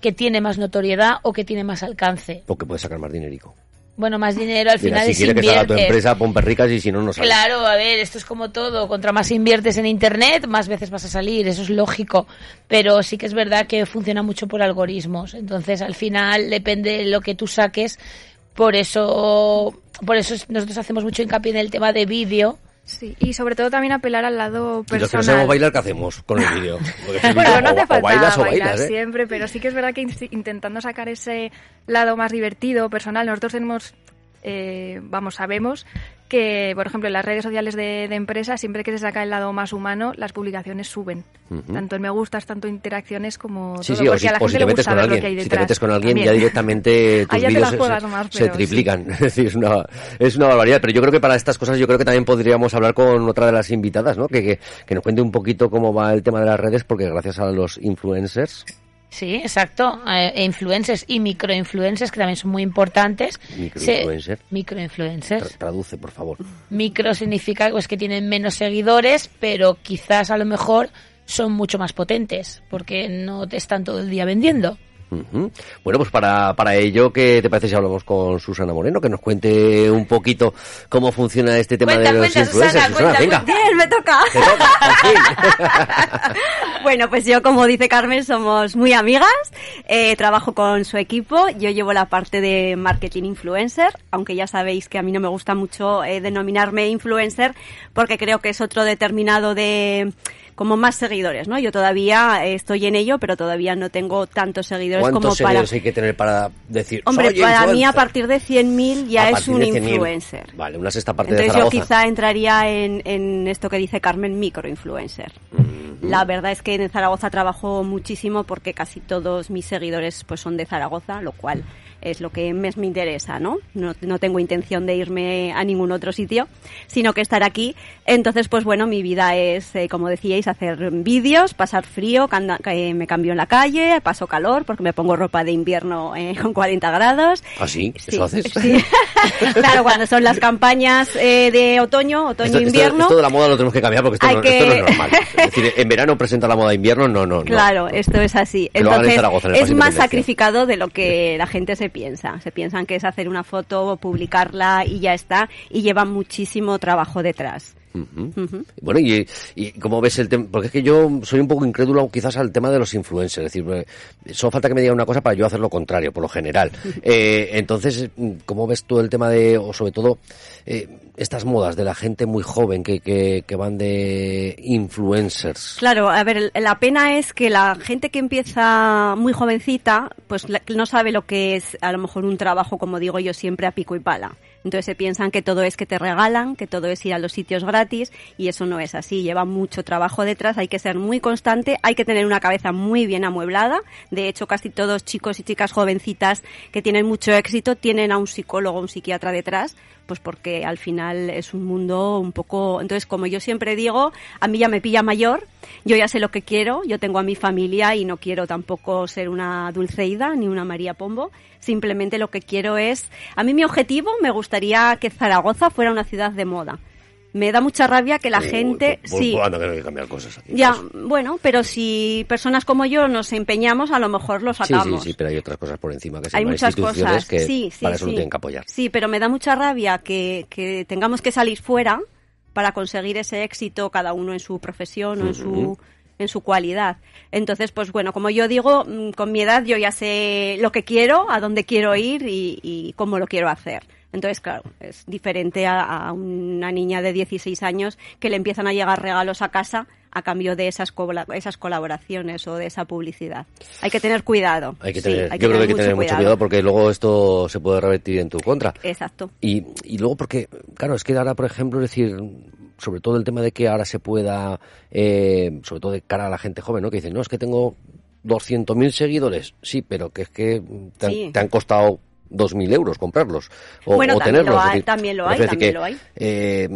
que tiene más notoriedad o que tiene más alcance. Porque puedes sacar más dinerico. Bueno, más dinero al Mira, final si es quiere que salga tu empresa, pon perricas y si no, no sale. Claro, a ver, esto es como todo. Contra más inviertes en Internet, más veces vas a salir. Eso es lógico. Pero sí que es verdad que funciona mucho por algoritmos. Entonces, al final, depende de lo que tú saques. Por eso, por eso nosotros hacemos mucho hincapié en el tema de vídeo. Sí, y sobre todo también apelar al lado Y los que no personal. sabemos bailar, ¿qué hacemos con el vídeo? Si Bueno, no o- hace o, falta bailas o bailar bailas, ¿eh? siempre, pero sí que es verdad que in- intentando sacar ese lado más divertido, personal, nosotros tenemos, eh, vamos, sabemos que, por ejemplo, en las redes sociales de, de empresas, siempre que se saca el lado más humano, las publicaciones suben. Tanto en me gustas, tanto interacciones como Sí, todo, sí, porque si, a la o si gente te le metes gusta con ver lo que hay alguien, si te detrás. metes con alguien ya directamente tus vídeos se, sí. triplican. Es una, es una barbaridad. Pero yo creo que para estas cosas yo creo que también podríamos hablar con otra de las invitadas, ¿no? Que, que, que nos cuente un poquito cómo va el tema de las redes, porque gracias a los influencers, Sí, exacto. Eh, influencers y microinfluencers, que también son muy importantes. Microinfluencer. Se- Microinfluencers. tra- traduce, por favor. Micro significa pues, que tienen menos seguidores, pero quizás a lo mejor son mucho más potentes, porque no te están todo el día vendiendo. Bueno, pues para, para ello, ¿qué te parece si hablamos con Susana Moreno? Que nos cuente un poquito cómo funciona este tema Cuenta, de los cuenta, influencers. Susana, cuenta, venga. Bien, me toca. Te. Bueno, pues yo, como dice Carmen, somos muy amigas. Eh, trabajo con su equipo. Yo llevo la parte de marketing influencer, aunque ya sabéis que a mí no me gusta mucho eh, denominarme influencer porque creo que es otro determinado de como más seguidores, ¿no? Yo todavía eh, estoy en ello, pero todavía no tengo tantos seguidores como ¿Cuántos para... seguidores hay que tener para decir Hombre, "Soy para mí a influencer"? partir de 100.000 ya es un de 100.000. influencer. Vale, una sexta parte Entonces de yo Zaragoza. quizá entraría en, en esto que dice Carmen, microinfluencer. La verdad es que en Zaragoza trabajo muchísimo porque casi todos mis seguidores pues son de Zaragoza, lo cual es lo que más me interesa, ¿no? ¿no? no tengo intención de irme a ningún otro sitio, sino que estar aquí. Entonces, pues bueno, mi vida es, eh, como decíais, hacer vídeos, pasar frío, que me cambio en la calle, paso calor porque me pongo ropa de invierno eh, con 40 grados. ¿Ah, sí? Sí, ¿Eso haces? sí. claro, cuando son las campañas eh, de otoño, otoño-invierno. esto- esto de la moda lo tenemos que cambiar porque esto, no, que- esto no es normal. Es decir, en verano presenta la moda de invierno, no, no. no. Claro, esto es así. En Entonces, Zaragoza, en el es más sacrificado de lo que la gente se piensa. Se piensan que es hacer una foto, publicarla y ya está, y lleva muchísimo trabajo detrás. Bueno, y, y cómo ves el tema, porque es que yo soy un poco incrédulo quizás al tema de los influencers, es decir, eh, solo falta que me digan una cosa para yo hacer lo contrario, por lo general. Eh, entonces, mm, ¿cómo ves tú el tema de, o sobre todo, eh, estas modas de la gente muy joven que, que, que van de influencers? Claro, a ver, la pena es que la gente que empieza muy jovencita, pues no sabe lo que es a lo mejor un trabajo, como digo yo siempre, a pico y pala. Entonces se piensan que todo es que te regalan, que todo es ir a los sitios gratis y eso no es así. Lleva mucho trabajo detrás, hay que ser muy constante, hay que tener una cabeza muy bien amueblada. De hecho, casi todos chicos y chicas jovencitas que tienen mucho éxito tienen a un psicólogo, un psiquiatra detrás, pues porque al final es un mundo un poco... Entonces, como yo siempre digo, a mí ya me pilla mayor, yo ya sé lo que quiero, yo tengo a mi familia y no quiero tampoco ser una Dulceida ni una María Pombo, simplemente lo que quiero es... A mí mi objetivo me gustaría que Zaragoza fuera una ciudad de moda. Me da mucha rabia que la Uy, gente... pues, sí, pues, anda, que no hay que cambiar cosas aquí. ya, Pues, bueno, pero si personas como yo nos empeñamos, a lo mejor lo Sí, sacamos. sí, sí, pero hay otras cosas por encima que se Hay muchas cosas. que sí, sí, para eso sí. no tienen que apoyar. Sí, pero me da mucha rabia que, que tengamos que salir fuera para conseguir ese éxito cada uno en su profesión o en su en su cualidad. Entonces, pues bueno, como yo digo, mm, con mi edad yo ya sé lo que quiero, a dónde quiero ir y, y cómo lo quiero hacer. Entonces, claro, es diferente a, a una niña de 16 años que le empiezan a llegar regalos a casa a cambio de esas, esas colaboraciones o de esa publicidad. Hay que tener cuidado. Hay que Sí, tener, yo creo que hay que tener mucho cuidado porque luego esto se puede revertir en tu contra. Exacto. Y, y luego porque, claro, es que ahora, por ejemplo, es decir, sobre todo el tema de que ahora se pueda, eh, sobre todo de cara a la gente joven, ¿no? Que dicen, no, es que tengo 200.000 seguidores. Sí, pero que es que te han, Sí. te han costado 2.000 euros comprarlos o, Bueno, o también tenerlos. lo hay, decir, también lo hay, también que, lo hay. eh,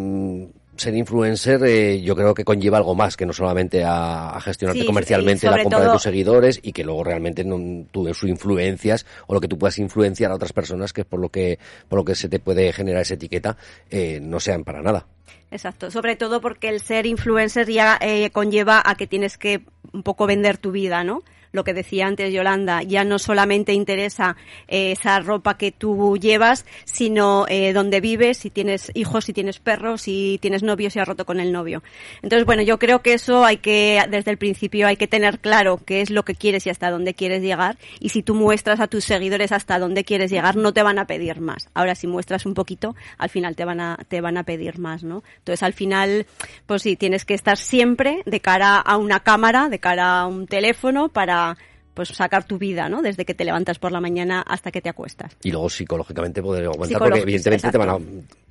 ser influencer eh, yo creo que conlleva algo más que no solamente a, a gestionarte Sí, comercialmente la compra de tus seguidores y que luego realmente no, tú sus influencias o lo que tú puedas influenciar a otras personas que es por lo que por lo que se te puede generar esa etiqueta eh, no sean para nada Exacto, sobre todo porque el ser influencer ya eh, conlleva a que tienes que un poco vender tu vida, ¿no? Lo que decía antes Yolanda, ya no solamente interesa eh, esa ropa que tú llevas, sino eh, dónde vives, si tienes hijos, si tienes perros, si tienes novio, si has roto con el novio. Entonces, bueno, yo creo que eso hay que, desde el principio, hay que tener claro qué es lo que quieres y hasta dónde quieres llegar. Y si tú muestras a tus seguidores hasta dónde quieres llegar, no te van a pedir más. Ahora, si muestras un poquito, al final te van a, te van a pedir más, ¿no? Entonces, al final, pues sí, tienes que estar siempre de cara a una cámara, de cara a un teléfono para para pues sacar tu vida, ¿no? Desde que te levantas por la mañana hasta que te acuestas. y luego psicológicamente poder aguantar porque evidentemente te van a,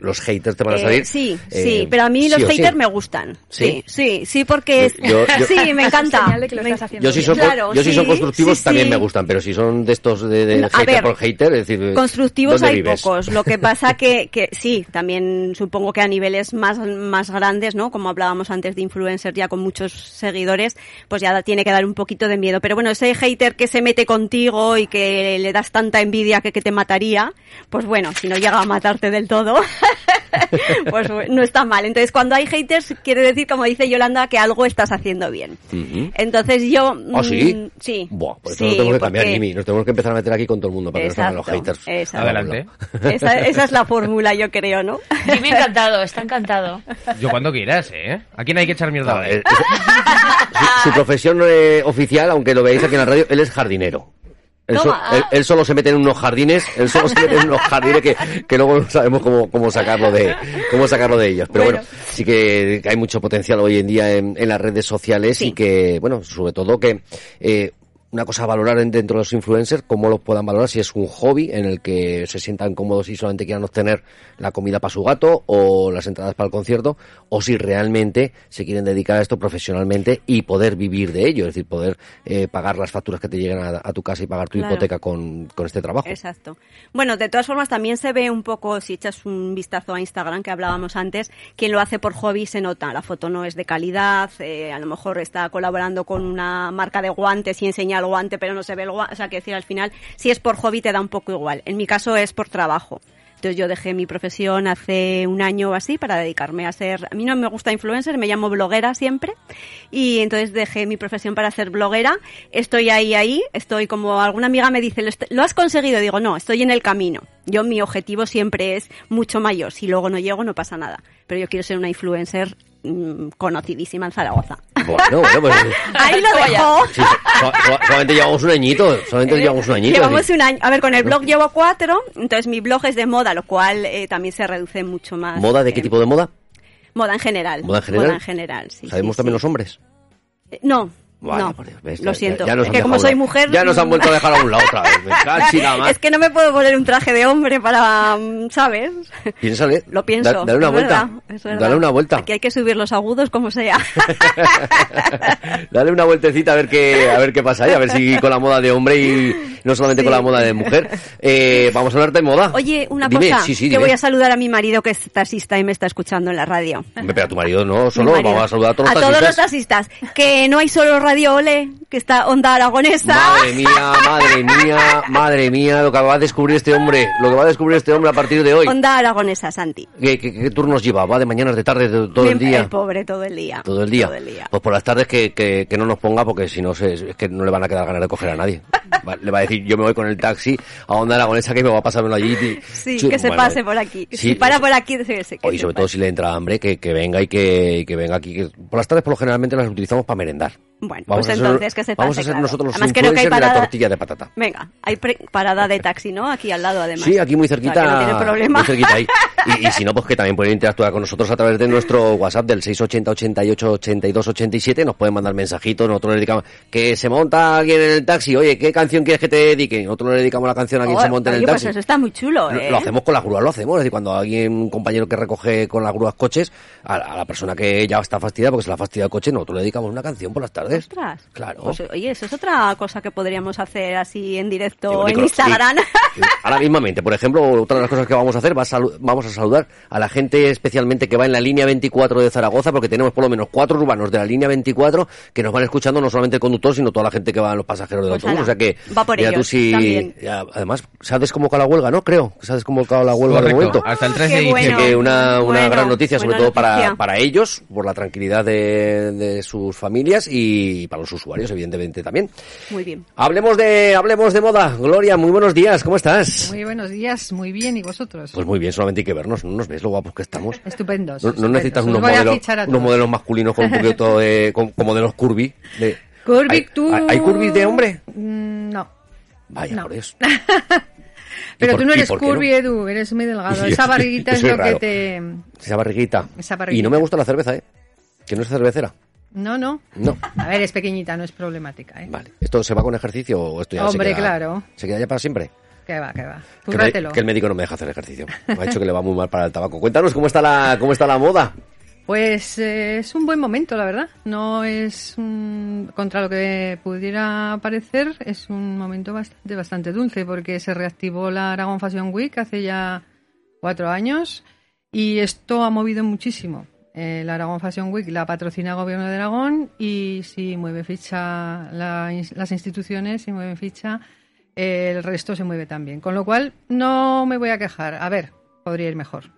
los haters te van a Eh, salir sí, eh, sí, pero a mí los sí. haters me gustan. ¿Sí? Sí, sí, sí, porque es... Yo- yo- sí, me encanta. Me- yo si son, Claro, yo si son sí, constructivos sí, también me gustan, pero si son de estos de, de hater ver, por hater, es decir, Constructivos ¿dónde hay vives? pocos. Lo que pasa que, que sí, también supongo que a niveles más, más grandes, ¿no? Como hablábamos antes de influencers ya con muchos seguidores, pues ya tiene que dar un poquito de miedo. Pero bueno, ese que se mete contigo y que le das tanta envidia que, que te mataría, pues bueno, si no llega a matarte del todo, pues no está mal. Entonces, cuando hay haters, quiere decir, como dice Yolanda, que algo estás haciendo bien. Entonces yo... ¿Ah, sí? mm, Sí. Buah, pues Sí, eso lo tenemos que cambiar, porque- Jimmy. Nos tenemos que empezar a meter aquí con todo el mundo para que no salgan los haters. exacto. Adelante. Esa, esa es la fórmula, yo creo, ¿no? Jimmy encantado, está encantado. Yo cuando quieras, ¿eh? ¿A quién hay que echar mierda eh, su, su profesión eh, oficial, aunque lo veáis aquí en la radio, él es jardinero. Él, so- Toma. él- él solo se mete en unos jardines, él solo se mete en unos jardines que, que luego no sabemos cómo, cómo sacarlo de cómo sacarlo de ellos. Pero bueno, Bueno. sí que hay mucho potencial hoy en día en, en las redes sociales y que, bueno, sobre todo que eh, una cosa a valorar en- dentro de los influencers, cómo los puedan valorar, si es un hobby en el que se sientan cómodos y solamente quieran obtener la comida para su gato o las entradas para el concierto, o si realmente se quieren dedicar a esto profesionalmente y poder vivir de ello, es decir, poder eh, pagar las facturas que te lleguen a, a tu casa y pagar tu Claro. hipoteca con, con este trabajo. Exacto. Bueno, de todas formas también se ve un poco, si echas un vistazo a Instagram que hablábamos antes, quien lo hace por hobby se nota. La foto no es de calidad, eh, a lo mejor está colaborando con una marca de guantes y enseña el guante, pero no se ve el guante. O sea, que decir, al final, si es por hobby te da un poco igual. En mi caso es por trabajo. Entonces yo dejé mi profesión hace un año o así para dedicarme a ser, a mí no me gusta influencer, me llamo bloguera siempre y entonces dejé mi profesión para ser bloguera. Estoy ahí, ahí, estoy como alguna amiga me dice, "¿Lo est- ¿lo has conseguido? Digo, no, estoy en el camino. Yo mi objetivo siempre es mucho mayor. Si luego no llego no pasa nada. Pero yo quiero ser una influencer mm, conocidísima en Zaragoza. Bueno, bueno, pues Ahí lo dejo. sí, so- so- solamente llevamos un añito, solamente llevamos un añito. Eh, Llevamos sí. un año. A ver, con el blog llevo cuatro, entonces mi blog es de moda, lo cual eh, también se reduce mucho más. ¿Moda de qué eh, tipo de moda? Moda en general. ¿Moda en general? Moda en general, sí. ¿Sabemos sí, también sí. los hombres? Eh, No, No. por Dios, ves, lo ya- siento. ya nos es que como soy mujer... Ya nos han vuelto a dejar a un lado otra vez. Es que no me puedo poner un traje de hombre para, mm, ¿sabes? Piénsale. Lo pienso. Da- dale una es vuelta. verdad. Dale una vuelta. Aquí hay que subir los agudos como sea. Dale una vueltecita a ver qué a ver qué pasa ahí, a ver si con la moda de hombre y no solamente Sí. con la moda de mujer. Eh, vamos a hablar de moda. Oye, una Dime, cosa, sí, sí, que voy a saludar a mi marido que es taxista y me está escuchando en la radio. Pero a tu marido no, solo marido. vamos a saludar a todos los los taxistas. taxistas. Que no hay solo Radio Ole, que está Onda Aragonesa. Madre mía, madre mía, madre mía, lo que va a descubrir este hombre, lo que va a descubrir este hombre a partir de hoy. Onda Aragonesa, Santi. ¿Qué, qué, qué turnos lleva? ¿Va de mañanas, de tarde, de- todo el día? El pobre todo el día. Todo el día. Todo el día. Pues por las tardes que, que, que no nos ponga porque si no se, es que no le van a quedar ganas de coger a nadie. Va- le va a decir, yo me voy con el taxi a Onda Aragonesa que me va a pasármelo allí. y- Sí, que se bueno, pase por aquí. sí, si para por aquí, sí, sí, que se sobre todo si le entra hambre, que, que venga y que, que venga aquí. que por las tardes por lo generalmente las utilizamos para merendar. Bueno, Vamos pues a ser- entonces que se pase, Vamos a ser claro. nosotros los Además, creo que hay influencers de la parada- tortilla de patata. Venga, hay parada de taxi, ¿no? Aquí al lado, además. Sí, aquí muy O sea, cerquita. no tiene problema. Muy cerquita ahí. Y, y si no, pues que también pueden interactuar con nosotros a través de nuestro WhatsApp del 680 88 82 87. Nos pueden mandar mensajitos. Nosotros le dedicamos. Que se monta alguien en el taxi. Oye, ¿qué canción quieres que te dedique? Nosotros le dedicamos la canción a quien se monte en el pues taxi. eso está muy chulo, Lo- ¿eh? Lo hacemos con las grúas, lo hacemos. Es decir, cuando alguien, un compañero que recoge con las grúas coches, a, a la persona que ya está fastidiada porque se la fastidia el coche, nosotros le dedicamos una canción por las tardes. Ostras. Claro. Pues, oye, eso es otra cosa que podríamos hacer así en directo Digo, en Nicolás, Instagram. Ahora mismamente, por ejemplo, otra de las cosas que vamos a hacer, va a vamos a saludar a la gente especialmente que va en la línea 24 de Zaragoza, porque tenemos por lo menos cuatro urbanos de la línea 24 que nos van escuchando no solamente el conductor, sino toda la gente que va en los pasajeros del Pues autobús. ala, O sea que, va por mira tú ellos si, también. ya, además, se ha desconvocado la huelga, ¿no? Creo que se ha desconvocado la huelga de Correcto, momento. hasta el Ah, 3 de diciembre. bueno. que una, una Bueno, gran noticia, sobre todo para, noticia. para ellos, por la tranquilidad de, de sus familias y para los usuarios, evidentemente también. Muy bien. Hablemos de, hablemos de moda. Gloria, muy buenos días, ¿cómo estás? Muy buenos días, muy bien, ¿y vosotros? Pues muy bien, solamente hay que vernos, no nos ves lo guapos que estamos. Estupendos. No, necesitas Os unos modelos, unos masculinos con un poquito de, con- como de los curvy. De, Curvy, ¿Hay, tú... hay- curvys de hombre? Mm, No. Vaya, No. por Dios. Pero por- tú no eres no? curvy, Edu, eres muy delgado. Esa barriguita es lo raro. que te... Esa barriguita. Esa Y no me gusta la cerveza, ¿eh? Que no es cervecera. No, no. No. A ver, es pequeñita, no es problemática, ¿eh? Vale. ¿Esto se va con ejercicio o esto ya se Hombre, queda- claro. ¿Se queda ya para siempre? Que va, que va. Que, me- que el médico no me deja hacer ejercicio. Me ha dicho que le va muy mal para el tabaco. Cuéntanos cómo está la, cómo está la moda. Pues eh, es un buen momento, la verdad. No es contra lo que pudiera parecer, es un momento bastante, bastante dulce porque se reactivó la Aragon Fashion Week hace ya cuatro años y esto ha movido muchísimo. Eh, la Aragón Fashion Week la patrocina el Gobierno de Aragón y si mueve ficha la las instituciones, si mueven ficha, el resto se mueve también. Con lo cual no me voy a quejar. A ver, podría ir mejor.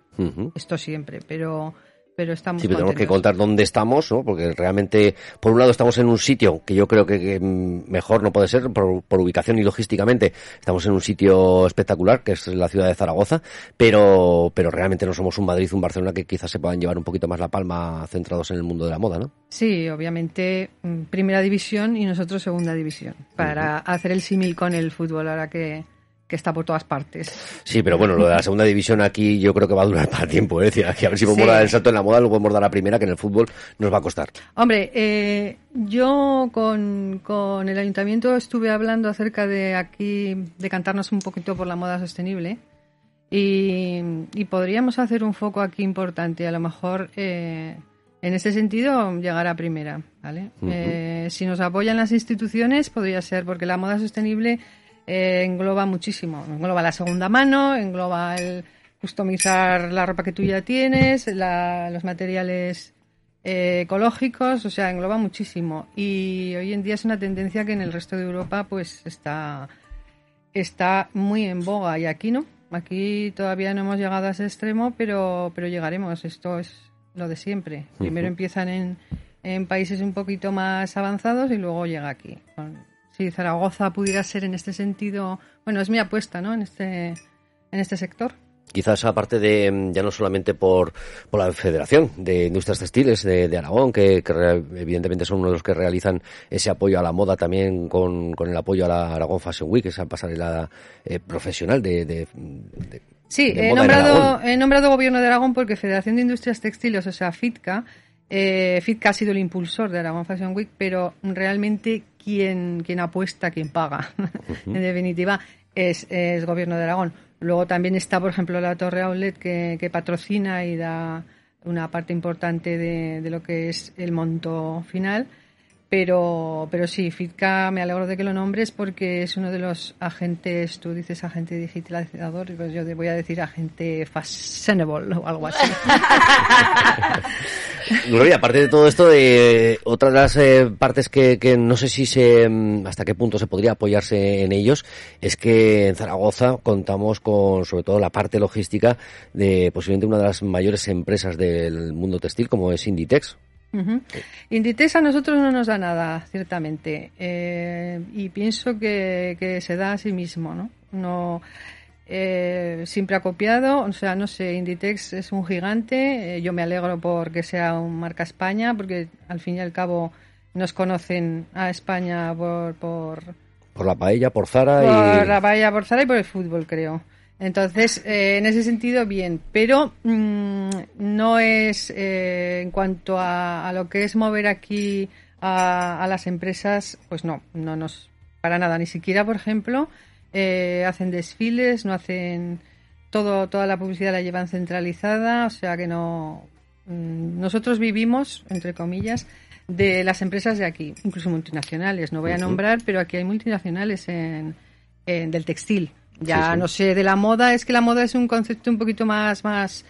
Esto siempre, pero, pero estamos Sí, pero tenemos que contar dónde estamos, ¿no? Porque realmente, por un lado, estamos en un sitio que yo creo que, que, mejor no puede ser por, por ubicación y logísticamente. Estamos en un sitio espectacular, que es la ciudad de Zaragoza, pero, pero realmente no somos un Madrid, un Barcelona que quizás se puedan llevar un poquito más la palma centrados en el mundo de la moda, ¿no? Sí, obviamente mm, primera división y nosotros segunda división, para hacer el símil con el fútbol ahora que, que está por todas partes. Sí, pero bueno, lo de la segunda división aquí yo creo que va a durar para tiempo, ¿eh? Es decir, aquí a ver si podemos Sí. dar el salto en la moda, lo podemos dar a la primera, que en el fútbol nos va a costar. Hombre, eh, yo con, con el ayuntamiento estuve hablando acerca de aquí, de cantarnos un poquito por la moda sostenible y, y podríamos hacer un foco aquí importante, a lo mejor eh, en ese sentido llegar a primera, ¿vale? Eh, si nos apoyan las instituciones podría ser, porque la moda sostenible eh, engloba muchísimo, engloba la segunda mano, engloba el customizar la ropa que tú ya tienes, la- los materiales eh, ecológicos, o sea, engloba muchísimo. Y hoy en día es una tendencia que en el resto de Europa pues está, está muy en boga y aquí no. Aquí todavía no hemos llegado a ese extremo, pero, pero llegaremos. Esto es lo de siempre. Primero empiezan en, en países un poquito más avanzados y luego llega aquí. Con- Si Zaragoza pudiera ser en este sentido, bueno, es mi apuesta, ¿no? En este, en este sector. Quizás aparte de, mm, ya no solamente por, por la Federación de Industrias Textiles de, de Aragón, que, que re- evidentemente son uno de los que realizan ese apoyo a la moda también con, con el apoyo a la Aragón Fashion Week, esa pasarela eh, profesional de, de- de- Sí, he nombrado, he nombrado Gobierno de Aragón porque Federación de Industrias Textiles, o sea, FITCA, eh, FITCA ha sido el impulsor de Aragón Fashion Week, pero realmente quien, quien apuesta, quien paga, en definitiva, es, es Gobierno de Aragón. Luego también está, por ejemplo, la Torre Outlet que, que patrocina y da una parte importante de, de lo que es el monto final. Pero, pero sí, FITCA me alegro de que lo nombres porque es uno de los agentes, tú dices agente digitalizador, pues yo te voy a decir agente fashionable o algo así. Gloria, aparte de todo esto, de otra de las eh, partes que, que no sé si se, mm, hasta qué punto se podría apoyarse en ellos, es que en Zaragoza contamos con, sobre todo, la parte logística de posiblemente una de las mayores empresas del mundo textil, como es Inditex. Ujú. Inditex a nosotros no nos da nada, ciertamente. Eh, y pienso que, que se da a sí mismo, ¿no? No eh, siempre ha copiado, o sea, no sé, Inditex es un gigante. eh, yo me alegro por que sea un marca España, porque al fin y al cabo nos conocen a España por, por, Por la paella, por Zara por y... la paella, por Zara y por el fútbol, creo. Entonces, eh, en ese sentido, bien. Pero mm, no es, eh, en cuanto a, a lo que es mover aquí a, a las empresas, pues no, no nos, para nada. Ni siquiera, por ejemplo, eh, hacen desfiles, no hacen todo, toda la publicidad la llevan centralizada, o sea que no. mm, Nosotros vivimos, entre comillas, de las empresas de aquí, incluso multinacionales. No voy a nombrar, pero aquí hay multinacionales en, en- del textil. Ya Sí, no sé, de la moda, es que la moda es un concepto un poquito más, más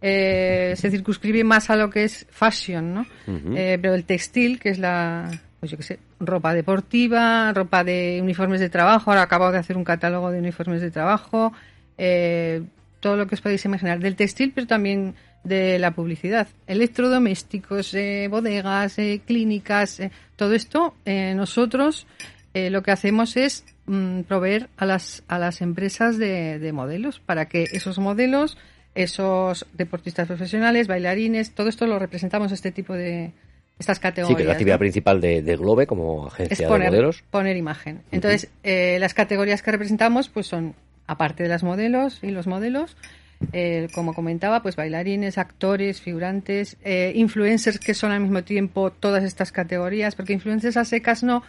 eh, se circunscribe más a lo que es fashion, ¿no? Eh, pero el textil, que es la, pues yo qué sé, ropa deportiva, ropa de uniformes de trabajo, ahora acabo de hacer un catálogo de uniformes de trabajo, eh, todo lo que os podéis imaginar del textil, pero también de la publicidad, electrodomésticos, eh, bodegas, eh, clínicas, eh, todo esto, eh, nosotros eh, lo que hacemos es mm, proveer a las, a las empresas de, de modelos para que esos modelos, esos deportistas profesionales, bailarines, todo esto lo representamos este tipo de estas Sí, categorías. que es la actividad ¿no? principal de, de Globe como es agencia de poner, modelos. poner imagen. Entonces, eh, las categorías que representamos pues son, aparte de las modelos y los modelos, eh, como comentaba, pues bailarines, actores, figurantes, eh, influencers que son al mismo tiempo todas estas categorías, porque influencers a secas no,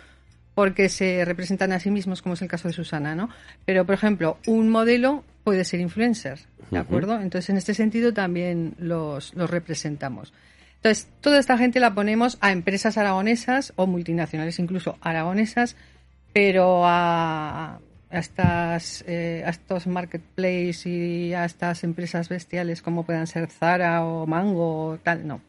porque se representan a sí mismos, como es el caso de Susana, ¿no? Pero, por ejemplo, un modelo puede ser influencer, ¿de acuerdo? Entonces, en este sentido también los, los representamos. Entonces, toda esta gente la ponemos a empresas aragonesas o multinacionales, incluso aragonesas, pero a, a estas, eh, a estos marketplaces y a estas empresas bestiales como puedan ser Zara o Mango o tal, no,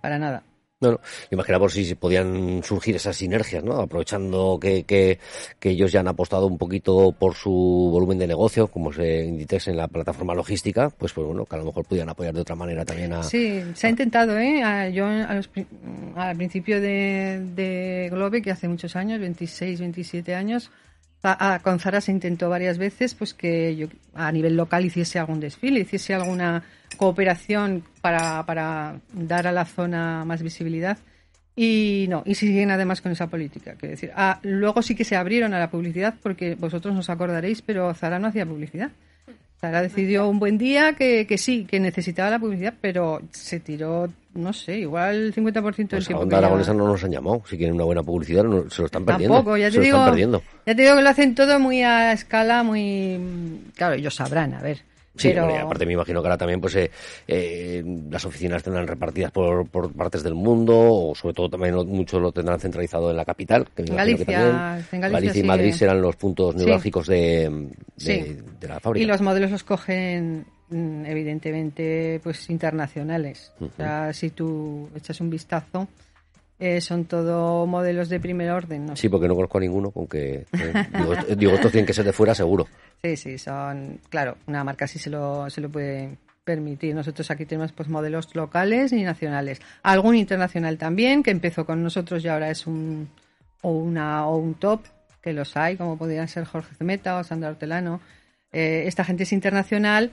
para nada. No, no. Imagina por si podían surgir esas sinergias, ¿no? Aprovechando que, que, que, ellos ya han apostado un poquito por su volumen de negocio, como se Inditex en la plataforma logística, pues, pues bueno, que a lo mejor pudieran apoyar de otra manera también a... Sí, se ha intentado, ¿eh? Yo a los, al principio de, de Globe, que hace muchos años, 26, 27 años, con Zara se intentó varias veces pues que yo a nivel local hiciese algún desfile, hiciese alguna cooperación para, para dar a la zona más visibilidad. Y no, y siguen además con esa política. Quiero decir, ah, luego sí que se abrieron a la publicidad porque vosotros nos acordaréis, pero Zara no hacía publicidad. Zara decidió un buen día que, que sí, que necesitaba la publicidad, pero se tiró, no sé, igual el 50% del pues tiempo. Onda Aragonesa no nos han llamado. Si quieren una buena publicidad, no, se lo están perdiendo. Tampoco, ya te, se digo, lo están perdiendo. ya te digo que lo hacen todo muy a escala, muy. Claro, ellos sabrán, a ver. Sí, pero... aparte me imagino que ahora también pues eh, eh, las oficinas tendrán repartidas por, por, partes del mundo o sobre todo también muchos lo tendrán centralizado en la capital. Que me Galicia, que también en Galicia, Galicia y. Madrid serán los puntos Sí. neurálgicos de, de, Sí. de la fábrica. Y los modelos los cogen evidentemente pues internacionales. O sea, si tú echas un vistazo, eh, son todo modelos de primer orden. ¿no? Sí, porque no conozco a ninguno, con que eh, digo, digo, estos tienen que ser de fuera seguro. Sí, sí, son, claro, una marca sí se lo, se lo puede permitir. Nosotros aquí tenemos pues modelos locales y nacionales. Algún internacional también, que empezó con nosotros y ahora es un, o una, o un top, que los hay, como podrían ser Jorge Zemeta o Sandra Hortelano. Eh, esta gente es internacional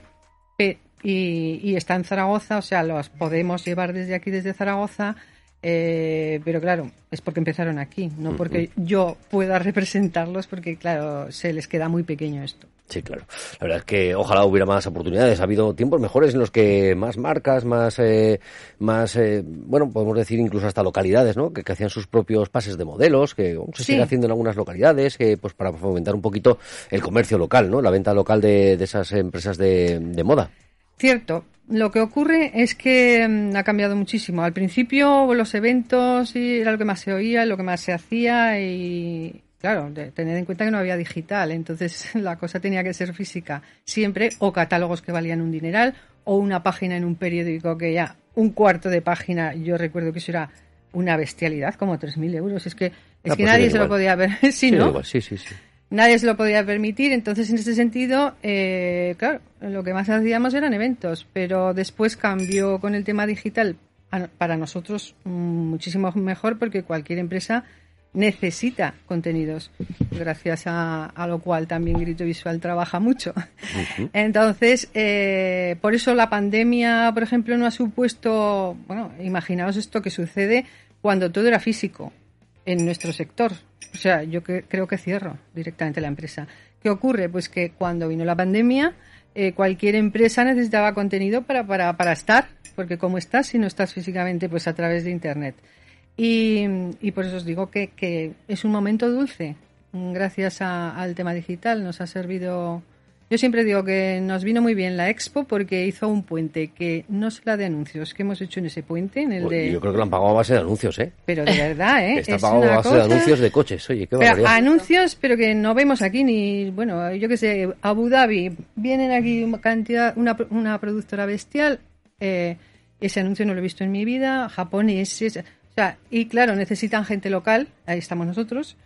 y, y está en Zaragoza, o sea, los podemos llevar desde aquí, desde Zaragoza, eh, pero claro, es porque empezaron aquí, no porque yo pueda representarlos, porque claro, se les queda muy pequeño esto. Sí, claro. La verdad es que ojalá hubiera más oportunidades. Ha habido tiempos mejores en los que más marcas, más, eh, más, eh, bueno, podemos decir incluso hasta localidades, ¿no? Que, que hacían sus propios pases de modelos, que se Sí. sigue haciendo en algunas localidades, que pues para fomentar un poquito el comercio local, ¿no? La venta local de, de esas empresas de, de moda. Cierto. Lo que ocurre es que mm, ha cambiado muchísimo. Al principio los eventos y era lo que más se oía, lo que más se hacía y claro, de- tener en cuenta que no había digital, entonces la cosa tenía que ser física siempre o catálogos que valían un dineral o una página en un periódico que ya un cuarto de página, yo recuerdo que eso era una bestialidad, como 3.000 euros. Es que, es Ah, que pues nadie se lo podía ver. sí, ¿no? igual, sí, sí, sí. Nadie se lo podía permitir. Entonces, en ese sentido, eh, claro, lo que más hacíamos eran eventos, pero después cambió con el tema digital a- para nosotros muchísimo mejor porque cualquier empresa necesita contenidos, gracias a, a lo cual también Grito Visual trabaja mucho. Entonces, eh, por eso la pandemia, por ejemplo, no ha supuesto, bueno, imaginaos esto que sucede cuando todo era físico en nuestro sector. O sea, yo cre- creo que cierro directamente la empresa. ¿Qué ocurre? Pues que cuando vino la pandemia, eh, cualquier empresa necesitaba contenido para, para, para estar, porque como estás si no estás físicamente, pues a través de Internet. Y, por eso os digo que, que es un momento dulce, gracias al tema digital. Nos ha servido. Yo siempre digo que nos vino muy bien la expo porque hizo un puente que no es la de anuncios que hemos hecho en ese puente, en el Pues de. Yo creo que lo han pagado a base de anuncios, ¿eh? Pero de verdad, ¿eh? Está es pagado a base de anuncios de coches. Oye, qué pero barbaridad. anuncios, pero que no vemos aquí ni, bueno, yo qué sé, Abu Dhabi, vienen aquí una cantidad, una, una productora bestial, eh, ese anuncio no lo he visto en mi vida, japoneses, o sea, y claro, necesitan gente local, ahí estamos nosotros,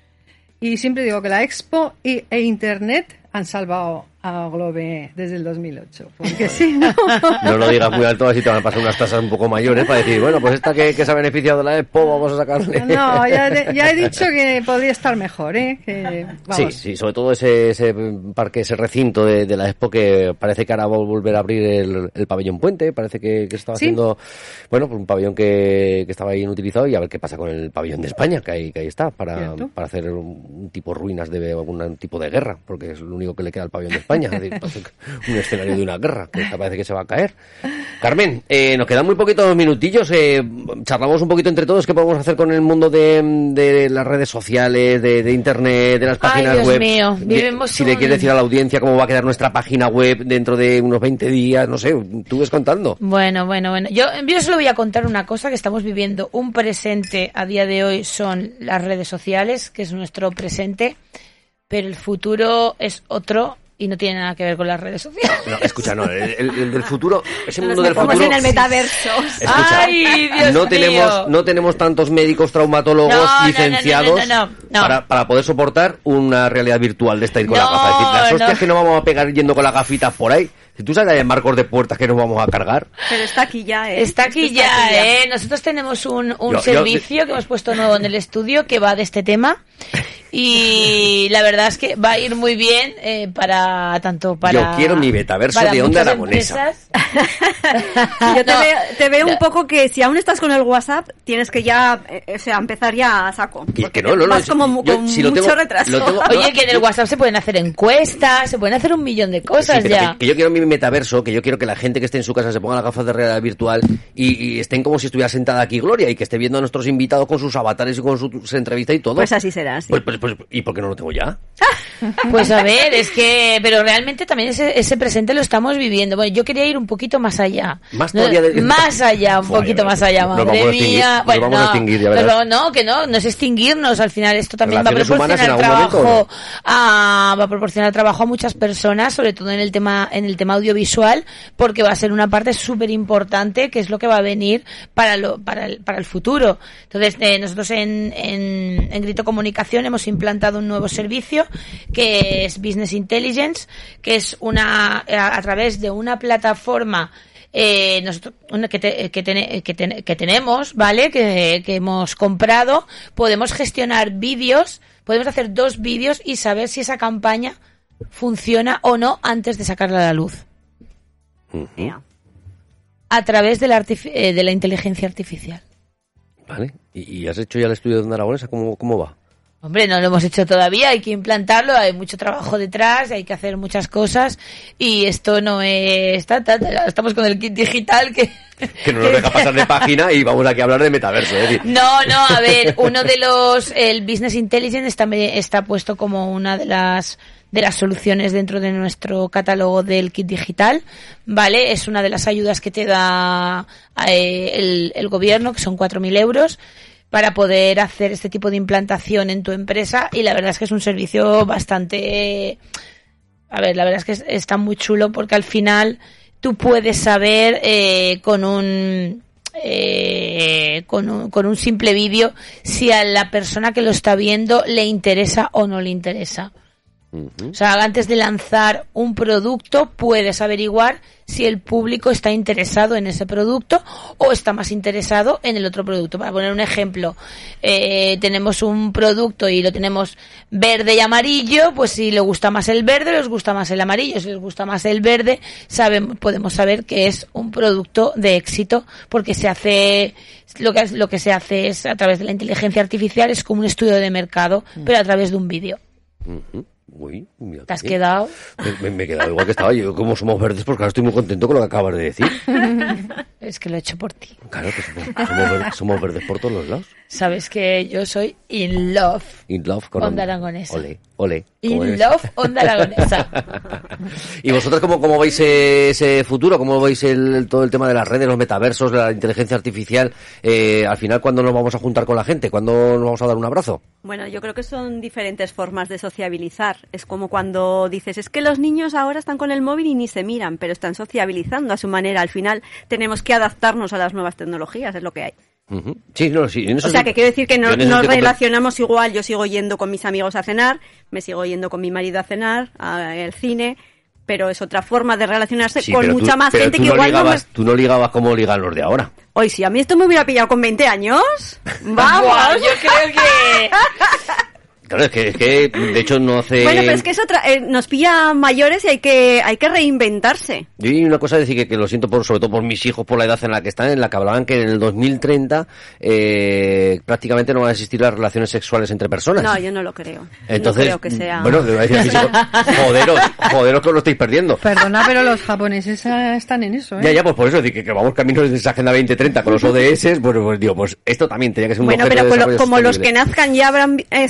y siempre digo que la Expo y, e Internet han salvado a Globe desde el 2008, porque si no... No lo digas muy alto, así te van a pasar unas tasas un poco mayores para decir, bueno, pues esta que, que se ha beneficiado de la Expo, vamos a sacarle. No, ya, de- ya he dicho que podría estar mejor, ¿eh? Que, Sí, vamos. sí, sobre todo ese, ese parque, ese recinto de, de la Expo que parece que ahora va a volver a abrir el, el pabellón puente, parece que, que estaba Sí. haciendo, bueno, pues un pabellón que, que estaba ahí inutilizado y a ver qué pasa con el pabellón de España, que ahí, que ahí está, para, Cierto. para hacer un, un tipo ruinas de algún tipo de guerra, porque es lo único que le queda al pabellón de España, es decir, parece que un escenario de una guerra, que parece que se va a caer. Carmen, eh, nos quedan muy poquitos minutillos. Eh, charlamos un poquito entre todos qué podemos hacer con el mundo de, de las redes sociales, de, de internet, de las Ay, páginas Dios web. mío, vivimos si le quieres decir a la audiencia cómo va a quedar nuestra página web dentro de unos 20 días, no sé, tú ves contando. Bueno, bueno, bueno. Yo, yo solo voy a contar una cosa que estamos viviendo. Un presente a día de hoy son las redes sociales, que es nuestro presente, pero el futuro es otro y no tiene nada que ver con las redes sociales. No, escucha, no, el, el- el del futuro, ese mundo del Estamos futuro. en el metaverso. Escucha, Ay, Dios no mío. tenemos no tenemos tantos médicos traumatólogos No, no, no, licenciados no, no, no, no. Para, para poder soportar una realidad virtual de esta ir con No, la gafa. Es decir, las hostias no. que nos vamos a pegar yendo con las gafitas por ahí. Si tú sabes que hay marcos de puertas que nos vamos a cargar. Pero está aquí ya, ¿eh? Está aquí ya, aquí ¿eh? Nosotros tenemos un, un Yo- yo- servicio que hemos puesto nuevo en el estudio que va de este tema y la verdad es que va a ir muy bien eh, para tanto para Yo quiero mi betaverso para de onda aragonesa. Yo te, No. veo, te veo No. un poco que si aún estás con el WhatsApp, tienes que ya, eh, o sea, empezar ya a saco. Y que no, no, vas como yo- con si lo mucho tengo- retraso. lo tengo- Oye, que en el WhatsApp se pueden hacer encuestas, se pueden hacer un millón de cosas Sí, pero ya. Que, que yo quiero mi metaverso, que yo quiero que la gente que esté en su casa se ponga las gafas de realidad virtual y, y estén como si estuviera sentada aquí Gloria y que esté viendo a nuestros invitados con sus avatares y con su, su entrevista y todo. Pues así será, sí. Pues- pues- pues, ¿Y por qué no lo tengo ya? Pues a ver, es que, pero realmente también ese, ese presente lo estamos viviendo. Bueno, yo quería ir un poquito más allá. Más No, de- Más allá, un poquito más allá, Nos madre a mía. nos Bueno, vamos a no, extinguir, ya nos verás. no, que no, no es extinguirnos. Al final esto también va a proporcionar trabajo momento, ¿o a, va a proporcionar trabajo a muchas personas, sobre todo en el tema, en el tema audiovisual, porque va a ser una parte súper importante que es lo que va a venir para lo, para el, para el futuro. Entonces, eh, nosotros en, en, en Grito Comunicación hemos implantado un nuevo servicio que es Business Intelligence, que es una, a, a través de una plataforma eh, nosotros, una que, te- que, tene- que, ten- que tenemos, ¿vale? Que, que hemos comprado, podemos gestionar vídeos, podemos hacer dos vídeos y saber si esa campaña funciona o no antes de sacarla a la luz. A través de la, artifi- eh, de la inteligencia artificial. ¿Vale? ¿Y, y has hecho ya el estudio de onda aragonesa? ¿Cómo, ¿Cómo va? Hombre, no lo hemos hecho todavía, hay que implantarlo, hay mucho trabajo detrás, hay que hacer muchas cosas y esto no es... ta, ta, ta, estamos con el kit digital que... Que no nos deja pasar de página y vamos aquí a hablar de metaverso. Decir, No, no, a ver, uno de los, el Business Intelligence está, está puesto como una de las de las soluciones dentro de nuestro catálogo del kit digital, ¿vale? Es una de las ayudas que te da eh, el, el gobierno, que son 4.000 euros, para poder hacer este tipo de implantación en tu empresa y la verdad es que es un servicio bastante... A ver, la verdad es que es- está muy chulo porque al final tú puedes saber eh, con un eh, con, un, con un simple vídeo si a la persona que lo está viendo le interesa o no le interesa. O sea, antes de lanzar un producto puedes averiguar si el público está interesado en ese producto o está más interesado en el otro producto. Para poner un ejemplo, eh, tenemos un producto y lo tenemos verde y amarillo, pues si le gusta más el verde, les gusta más el amarillo. Si les gusta más el verde, sabemos, podemos saber que es un producto de éxito porque se hace lo que, lo que se hace es a través de la inteligencia artificial es como un estudio de mercado, pero a través de un vídeo. Uy, mira ¿Te has bien. quedado? Me, me- me he quedado igual que estaba yo. Como somos verdes, porque ahora estoy muy contento con lo que acabas de decir. Es que lo he hecho por ti. Claro, que somos, somos ver- somos verdes por todos los lados. Sabes que yo soy in love. In love con Onda aragonesa. Ole, ole. ¿cómo In eres? love onda aragonesa. ¿Y vosotros cómo, cómo veis eh, ese futuro? ¿Cómo veis el, el- todo el tema de las redes, los metaversos, la inteligencia artificial? Eh, al final, ¿cuándo nos vamos a juntar con la gente? ¿Cuándo nos vamos a dar un abrazo? Bueno, yo creo que son diferentes formas de sociabilizar. Es como cuando dices, es que los niños ahora están con el móvil y ni se miran, pero están sociabilizando a su manera. Al final tenemos que adaptarnos a las nuevas tecnologías, es lo que hay. Ujú. Sí, no, sí. en eso O sea, que quiero decir que no nos relacionamos igual. Yo sigo yendo con mis amigos a cenar, me sigo yendo con mi marido a cenar, al cine, pero es otra forma de relacionarse Sí, con mucha tú- más gente tú que no igual no me... ligabas, Tú no ligabas como ligan los de ahora. Hoy, si a mí esto me hubiera pillado con 20 años, vamos. Buah, yo creo que... Claro, es que, es que de hecho no hace... Bueno, pero es que es otra, eh, nos pilla mayores y hay que, hay que reinventarse. Yo hay una cosa decir que, que lo siento por, sobre todo por mis hijos, por la edad en la que están, en la que hablaban que en el 2030 eh, prácticamente no van a existir las relaciones sexuales entre personas. No, yo no lo creo. Entonces, no creo que sea. bueno, hijos, joderos, joderos que os lo estáis perdiendo. Perdona, pero los japoneses eh, están en eso, ¿eh? Ya, ya, pues por eso, decir que, que vamos camino de esa Agenda 2030 con los ODS, bueno, pues digo, pues esto también tenía que ser un bueno, pero de lo- como los que nazcan ya habrán, eh,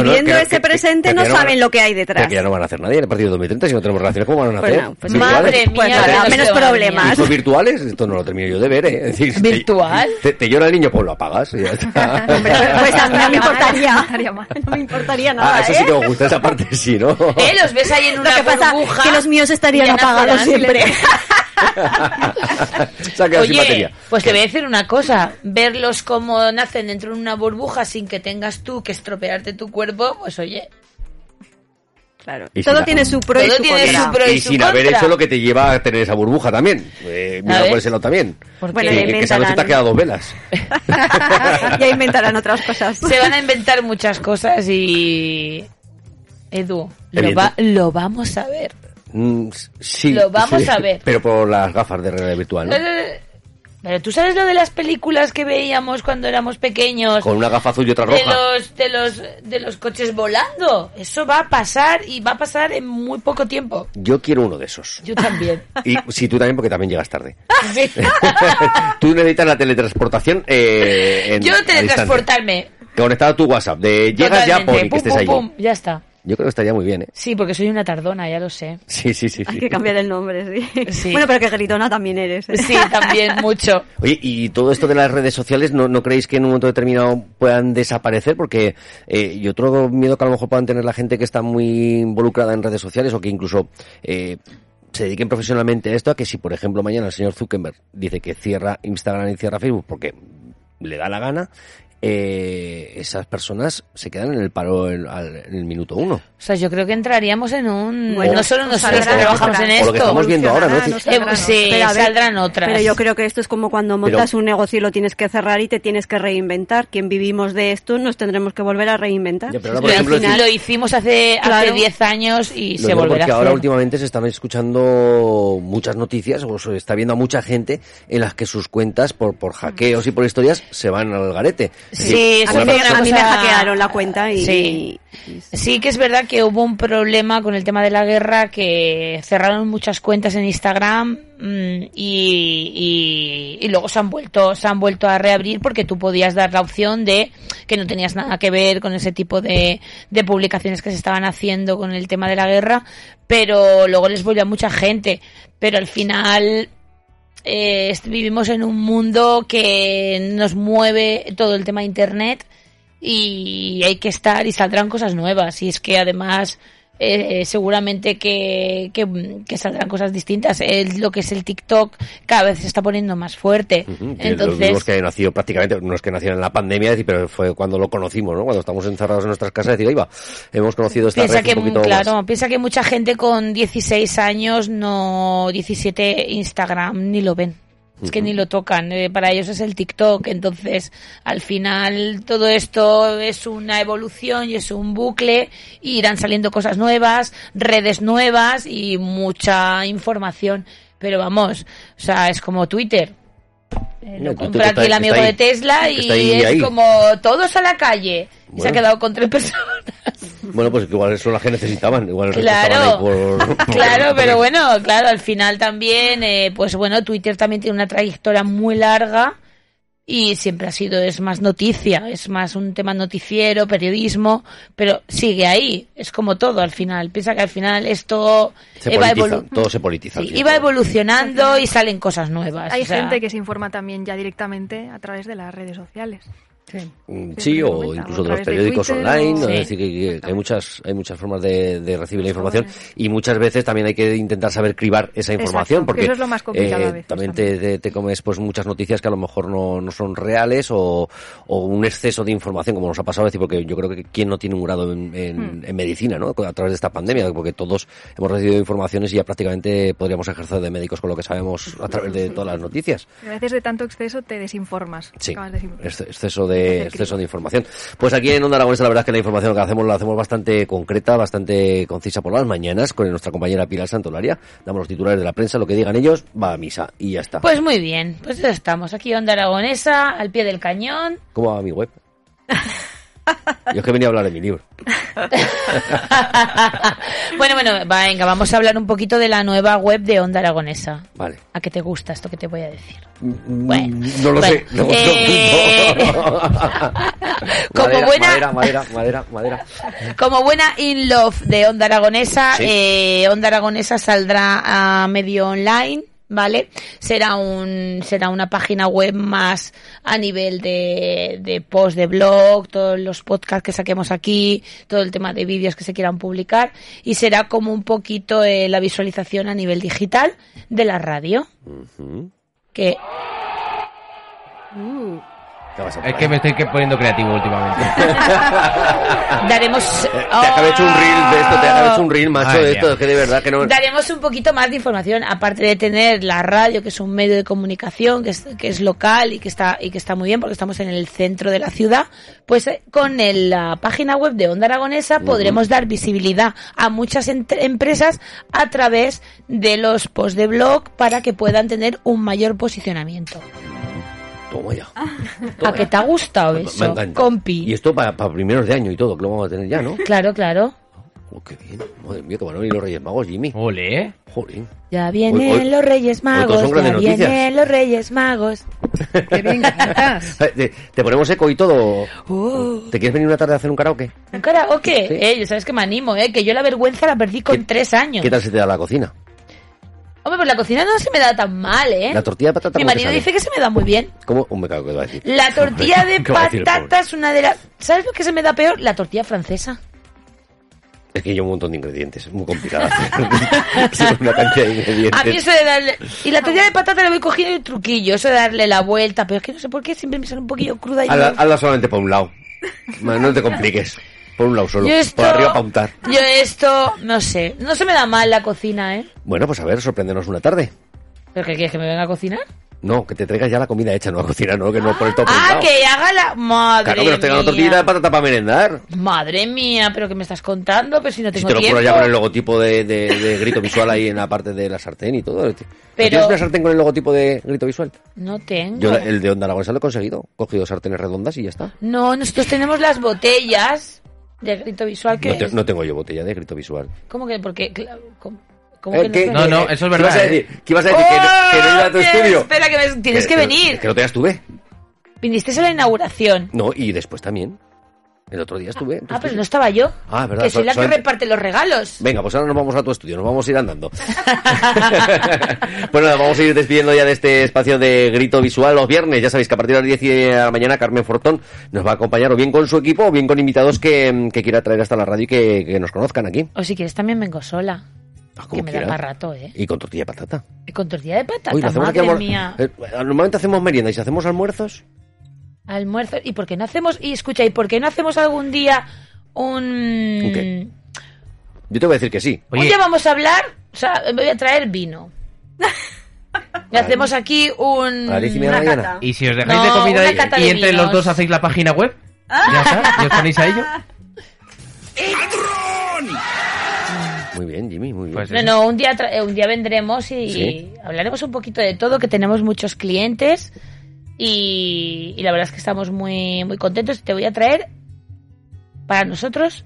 o sea, estarán viviendo que- ese que- presente que no saben lo que hay detrás. que ya no van a hacer nadie en el partido de 2030 si no tenemos relaciones. ¿Cómo van a hacer? Bueno, pues. Madre Pues mía, de menos problemas. ¿Y son virtuales? Esto no lo termino yo de ver, ¿eh? Es decir, te- ¿Virtual? Te, te llora el niño, pues lo apagas y ya está. Hombre, pues a mí no me importaría. No. No me importaría nada, ah, eso ¿eh? sí que me gusta, esa parte sí, ¿no? ¿Eh? Los ves ahí en Lo una que pasa burbuja. que los míos estarían apagados siempre. Se ha quedado sin Oye, batería. pues te voy a decir una cosa, verlos como nacen dentro de una burbuja sin que tengas tú que estropearte tu cuerpo, pues oye, Claro. Y Todo tiene su pro y Todo su tiene contra. su pro y y su sin haber hecho lo que te lleva a tener esa burbuja también. Eh, mira por ese lado también. ¿Por Bueno, qué? ya que, que esa noche te ha inventarán. quedado dos velas. ya inventarán otras cosas. se van a inventar muchas cosas y... Edu, lo, va- lo vamos a ver. Mm, sí. Lo vamos sí, a ver. Pero por las gafas de realidad virtual, ¿no? Eh, Pero tú sabes lo de las películas que veíamos cuando éramos pequeños. Con una gafa azul y otra de roja. los de los de los coches volando. Eso va a pasar y va a pasar en muy poco tiempo. Yo quiero uno de esos. Yo también. Y sí, tú también, porque también llegas tarde. Sí. tú necesitas la teletransportación eh, en, Yo teletransportarme. Conectado a tu WhatsApp. De llegas ya, pon que estés pum, ahí. pum, ya está. Yo creo que estaría muy bien, ¿eh? Sí, porque soy una tardona, ya lo sé. Sí, sí, sí. Hay sí. que cambiar el nombre, sí. Sí. Bueno, pero que gritona también eres. ¿eh? Sí, también mucho. Oye, y todo esto de las redes sociales, ¿no, no creéis que en un momento determinado puedan desaparecer? Porque eh, y otro miedo que a lo mejor puedan tener la gente que está muy involucrada en redes sociales o que incluso eh, se dediquen profesionalmente a esto, a que si, por ejemplo, mañana el señor Zuckerberg dice que cierra Instagram y cierra Facebook porque le da la gana, eh, esas personas se quedan en el paro en, al- en el minuto uno. O sea, yo creo que entraríamos en un... Bueno, no solo nosotros que saldrán trabajamos otras. en O lo que esto. estamos viendo ahora, ¿no? No Eh, saldrán sí, Pero ver, saldrán otras. Pero yo creo que esto es como cuando Pero- montas un negocio y lo tienes que cerrar y te tienes que reinventar. Quien vivimos de esto nos tendremos que volver a reinventar. Ya, pero ahora, por Lo, ejemplo, hici- decir- lo hicimos hace hace Claro. 10 años y Lo se volverá porque a ahora hacer. últimamente se están escuchando muchas noticias o se está viendo a mucha gente en las que sus cuentas por, por hackeos y por historias se van al garete. Sí, eso a, mí, me- una a mí me cosa- hackearon la cuenta y... Sí. y- Sí que es verdad que hubo un problema con el tema de la guerra que cerraron muchas cuentas en Instagram mm, y, y- y luego se han vuelto se han vuelto a reabrir porque tú podías dar la opción de que no tenías nada que ver con ese tipo de, de publicaciones que se estaban haciendo con el tema de la guerra pero luego les volvió a mucha gente pero al final eh, vivimos en un mundo que nos mueve todo el tema internet y hay que estar y saldrán cosas nuevas. Y es que además eh, seguramente que, que, que saldrán cosas distintas El- lo que es el TikTok cada vez se está poniendo más fuerte Ujú, que entonces los que nació prácticamente, no es que nacieron en la pandemia, decir, pero fue cuando lo conocimos, ¿no? Cuando estamos encerrados en nuestras casas, decir, ahí va, hemos conocido esta piensa red que un poquito claro más. piensa que mucha gente con 16 años no 17 Instagram ni lo ven es que ni lo tocan, eh, para ellos es el TikTok, entonces al final todo esto es una evolución y es un bucle, y irán saliendo cosas nuevas, redes nuevas y mucha información, pero vamos, o sea, es como Twitter. Eh, No, lo compra aquí el amigo ahí. de Tesla y ahí, es ahí. como todos a la calle. Y se ha quedado con tres personas. Bueno, pues igual son las que necesitaban, igual Claro, por- por- claro, pero bueno, claro, al final también, eh, pues bueno, Twitter también tiene una trayectoria muy larga y siempre ha sido, es más noticia, es más un tema noticiero, periodismo, pero sigue ahí, es como todo al final. Piensa que al final esto Se iba politiza, todo se politiza. sí, iba evolucionando y salen cosas nuevas. Hay o sea, gente que se informa también ya directamente a través de las redes sociales. Mm, Sí, Sí, o incluso de los de periódicos online. Sí. es decir, que, que hay muchas hay muchas formas de, de recibir la información y muchas veces también hay que intentar saber cribar esa información Exacto, porque que eso es lo más complicado a veces también también. te, te- comes pues muchas noticias que a lo mejor no, no son reales o, o un exceso de información como nos ha pasado, es decir, porque yo creo que quién no tiene un grado en, en- Hmm. en medicina, ¿no? A través de esta pandemia, porque todos hemos recibido informaciones y ya prácticamente podríamos ejercer de médicos con lo que sabemos a través de todas las noticias. A veces de tanto exceso te desinformas. Sí, acabas exce- exceso de, Exceso de información. Pues aquí en Onda Aragonesa la verdad es que la información que hacemos la hacemos bastante concreta, bastante concisa por las mañanas con nuestra compañera Pilar Santolaria. Damos los titulares de la prensa, lo que digan ellos va a misa y ya está. Pues muy bien, pues ya estamos aquí Onda Aragonesa, al pie del cañón. ¿Cómo va mi web? Yo es que venía a hablar de mi libro. bueno, bueno, venga, vamos a hablar un poquito de la nueva web de Onda Aragonesa. Vale. ¿A qué te gusta esto que te voy a decir? Mm, Bueno, no lo bueno, sé. No, no, eh, no. como madera, buena madera, madera, madera, madera. como buena in love de Onda Aragonesa, Sí. eh, Onda Aragonesa saldrá a medio online. ¿Vale? Será un será una página web más a nivel de, de post de blog, todos los podcasts que saquemos aquí, todo el tema de vídeos que se quieran publicar y será como un poquito eh, la visualización a nivel digital de la radio. Que ¿Qué vas a Es que me estoy que poniendo creativo últimamente. daremos Te acabé hecho un reel de esto, te acabé hecho un reel, macho, Ay, de esto, es que de verdad que no... Daremos un poquito más de información, aparte de tener la radio, que es un medio de comunicación, que es, que es local y que está y que está muy bien, porque estamos en el centro de la ciudad. Pues eh, con el- la página web de Onda Aragonesa podremos dar visibilidad a muchas empresas a través de los posts de blog para que puedan tener un mayor posicionamiento. Toma ya. ¿A qué te ha gustado Me eso, encanta. compi? Y esto para primeros de año y todo, que lo vamos a tener ya, ¿no? Claro, claro. Oh, qué bien. Madre mía, que van a venir los Reyes Magos, Jimmy. Ole. Joder. Ya vienen Hoy- hoy- los Reyes Magos, ya noticias. vienen los Reyes Magos. Qué bien cantas. ¿Te, te ponemos eco y todo? Oh. ¿Te quieres venir una tarde a hacer un karaoke? ¿Un karaoke? Sí. Eh, ya sabes que me animo, ¿eh? Que yo la vergüenza la perdí con ¿Qué- tres años. ¿Qué tal se te da la cocina? Hombre, pues la cocina no se me da tan mal, ¿eh? La tortilla de patata, Mi ¿cómo te marido dice que se me da muy bien. ¿Cómo? Un me cago que va a decir. La tortilla de patata es una de las... ¿Sabes lo que se me da peor? La tortilla francesa. Es que lleva un montón de ingredientes, es muy complicado hacer. Una cantidad de ingredientes. A mí eso de darle... Y la tortilla de patata le voy cogiendo el truquillo, eso de darle la vuelta, pero es que no sé por qué siempre me sale un poquillo cruda y... Hazla, hazla solamente por un lado. No te compliques. Por un lado solo. Yo esto... Por arriba para untar. Yo esto, no sé, no se me da mal la cocina, ¿eh? Bueno, pues a ver, sorpréndenos una tarde. ¿Pero qué quieres, que me venga a cocinar? No, que te traigas ya la comida hecha, no a cocinar, no, que no por el todo Ah, que haga la... Madre Claro, que nos traigan una mía. tortillita de patata para merendar. Madre mía, pero ¿qué me estás contando? Pero si no Si tengo te lo tiempo. ya con el logotipo de, de- de grito visual ahí en la parte de la sartén y todo. Pero- ¿Tienes una sartén con el logotipo de grito visual? No tengo. Yo el de Onda Aragonesa lo he conseguido. He cogido sartenes redondas y ya está. No, nosotros tenemos las botellas de grito visual que No, te- no tengo yo botella de grito visual. ¿Cómo que? Porque, ¿cómo, cómo Eh, que ¿qué? No, no, eso es ¿Qué verdad, ibas a eh. decir? ¿Qué ibas a decir? Que no, que no iba a tu estudio. Espera, que me- tienes que, Que- venir. Que no te estuve. Viniste a la inauguración. No, y después también. El otro día estuve. ¿Tú Ah, pero no estaba yo. Ah, verdad, Que soy la que reparte los regalos. Venga, pues ahora nos vamos a tu estudio, nos vamos a ir andando. bueno, vamos a ir despidiendo ya de este espacio de grito visual los viernes. Ya sabéis que a partir de las 10 de la mañana Carmen Fortón nos va a acompañar o bien con su equipo o bien con invitados que, que quiera traer hasta la radio y que, que nos conozcan aquí. O si quieres también vengo sola. Ah, Que me da quieras. para rato, ¿eh? Y con tortilla de patata. Y con tortilla de patata, Uy, lo hacemos aquí madre mía. Eh, normalmente hacemos merienda y si hacemos almuerzos, Almuerzo. ¿Y por qué no hacemos... Y escucha, ¿y por qué no hacemos algún día un... ¿Un qué? yo te voy a decir que sí. Un Oye, día vamos a hablar, o sea, me voy a traer vino. Y hacemos aquí un... A las 10 y media de Una mañana. cata. ¿y si os dejáis No, de comida y- cata y, de entre vinos. los dos hacéis la página web? ¿Ya está? ¿Y os ponéis a ello? Muy bien, Jimmy, muy bien. Pues No, no, un día, tra- eh, un día vendremos y Sí. hablaremos un poquito de todo, que tenemos muchos clientes y, y la verdad es que estamos muy, muy contentos. Te voy a traer para nosotros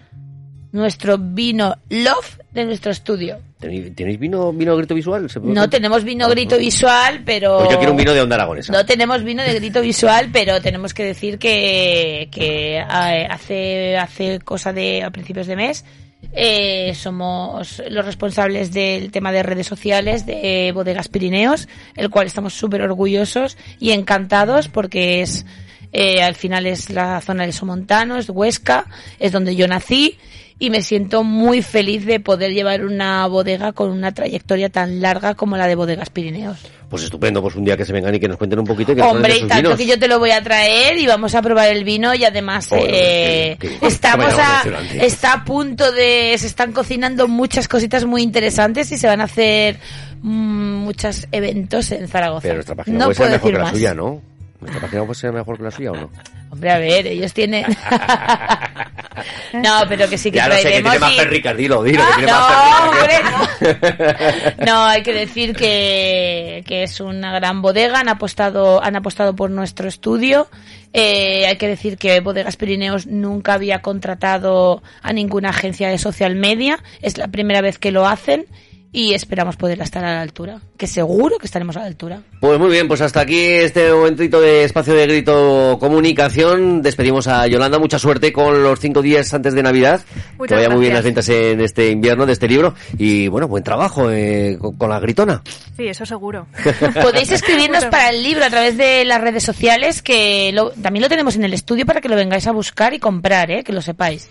nuestro vino Love de nuestro estudio. ¿Tenéis, vino, vino grito visual? ¿Se puede No tenemos vino grito visual, pero... Pues yo quiero un vino de onda aragonesa. No tenemos vino de grito visual, pero tenemos que decir que, que eh, hace, hace cosa de a principios de mes eh, somos los responsables del tema de redes sociales de Bodegas Pirineos, el cual estamos súper orgullosos y encantados porque es eh, al final es la zona del Somontano, es Huesca, es donde yo nací y me siento muy feliz de poder llevar una bodega con una trayectoria tan larga como la de Bodegas Pirineos. Pues estupendo, pues un día que se vengan y que nos cuenten un poquito que Hombre, y tanto vinos. que yo te lo voy a traer y vamos a probar el vino y además Joder, eh, qué- qué- estamos a, está a punto de, se están cocinando muchas cositas muy interesantes y se van a hacer mm, muchos eventos en Zaragoza. Pero nuestra página no puede ser mejor que la más. suya, ¿no? ¿Nuestra página puede ser mejor que la suya o no? Hombre, a ver, ellos tienen... no, pero que sí que ya lo sé, que traeremos tiene más y- perricas, dilo, dilo, que tiene no, más perricas. no. No, hay que decir que, que es una gran bodega, han apostado, han apostado por nuestro estudio. Eh, hay que decir que Bodegas Pirineos nunca había contratado a ninguna agencia de social media, es la primera vez que lo hacen y esperamos poder estar a la altura, que seguro que estaremos a la altura. Pues muy bien, pues hasta aquí este momentito de espacio de grito comunicación. Despedimos a Yolanda, mucha suerte con los cinco días antes de Navidad. Muchas que vaya muy bien las ventas en este invierno de este libro y bueno, buen trabajo eh, con, con la gritona. Sí, eso seguro. Podéis escribirnos para el libro a través de las redes sociales, que lo- también lo tenemos en el estudio para que lo vengáis a buscar y comprar, ¿eh? que lo sepáis.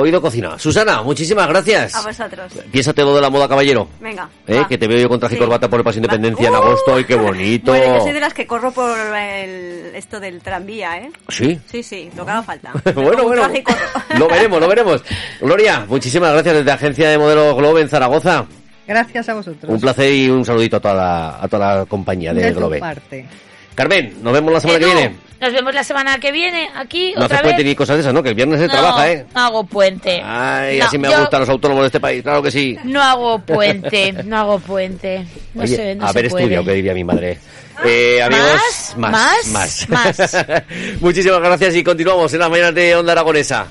Oído cocina. Susana, muchísimas gracias. A vosotros. Piénsate lo de la moda caballero. Venga. ¿Eh? Que te veo yo con traje y Sí. corbata por el Paso. Independencia en ¡Uh! agosto. ¡Ay, qué bonito! Bueno, yo soy de las que corro por el, esto del tranvía, ¿eh? Sí. Sí, sí, lo que haga falta. bueno, bueno. Lo veremos, lo veremos. Gloria, muchísimas gracias desde Agencia de Modelo Globe en Zaragoza. Gracias a vosotros. Un placer y un saludito a toda la, a toda la compañía de De tu Globe. parte. Carmen, nos vemos la semana que viene. Nos vemos la semana que viene aquí No otra haces vez. puente ni cosas de esas, ¿no? Que el viernes se no, trabaja, ¿eh? no hago puente. Ay, No, así me yo gustan los autónomos de este país, claro que sí. No hago puente, no hago puente. No Oye, sé, no haber se estudiado, que diría mi madre. Eh, amigos, ¿Más? más, ¿Más? Muchísimas gracias y continuamos en las mañanas de Onda Aragonesa.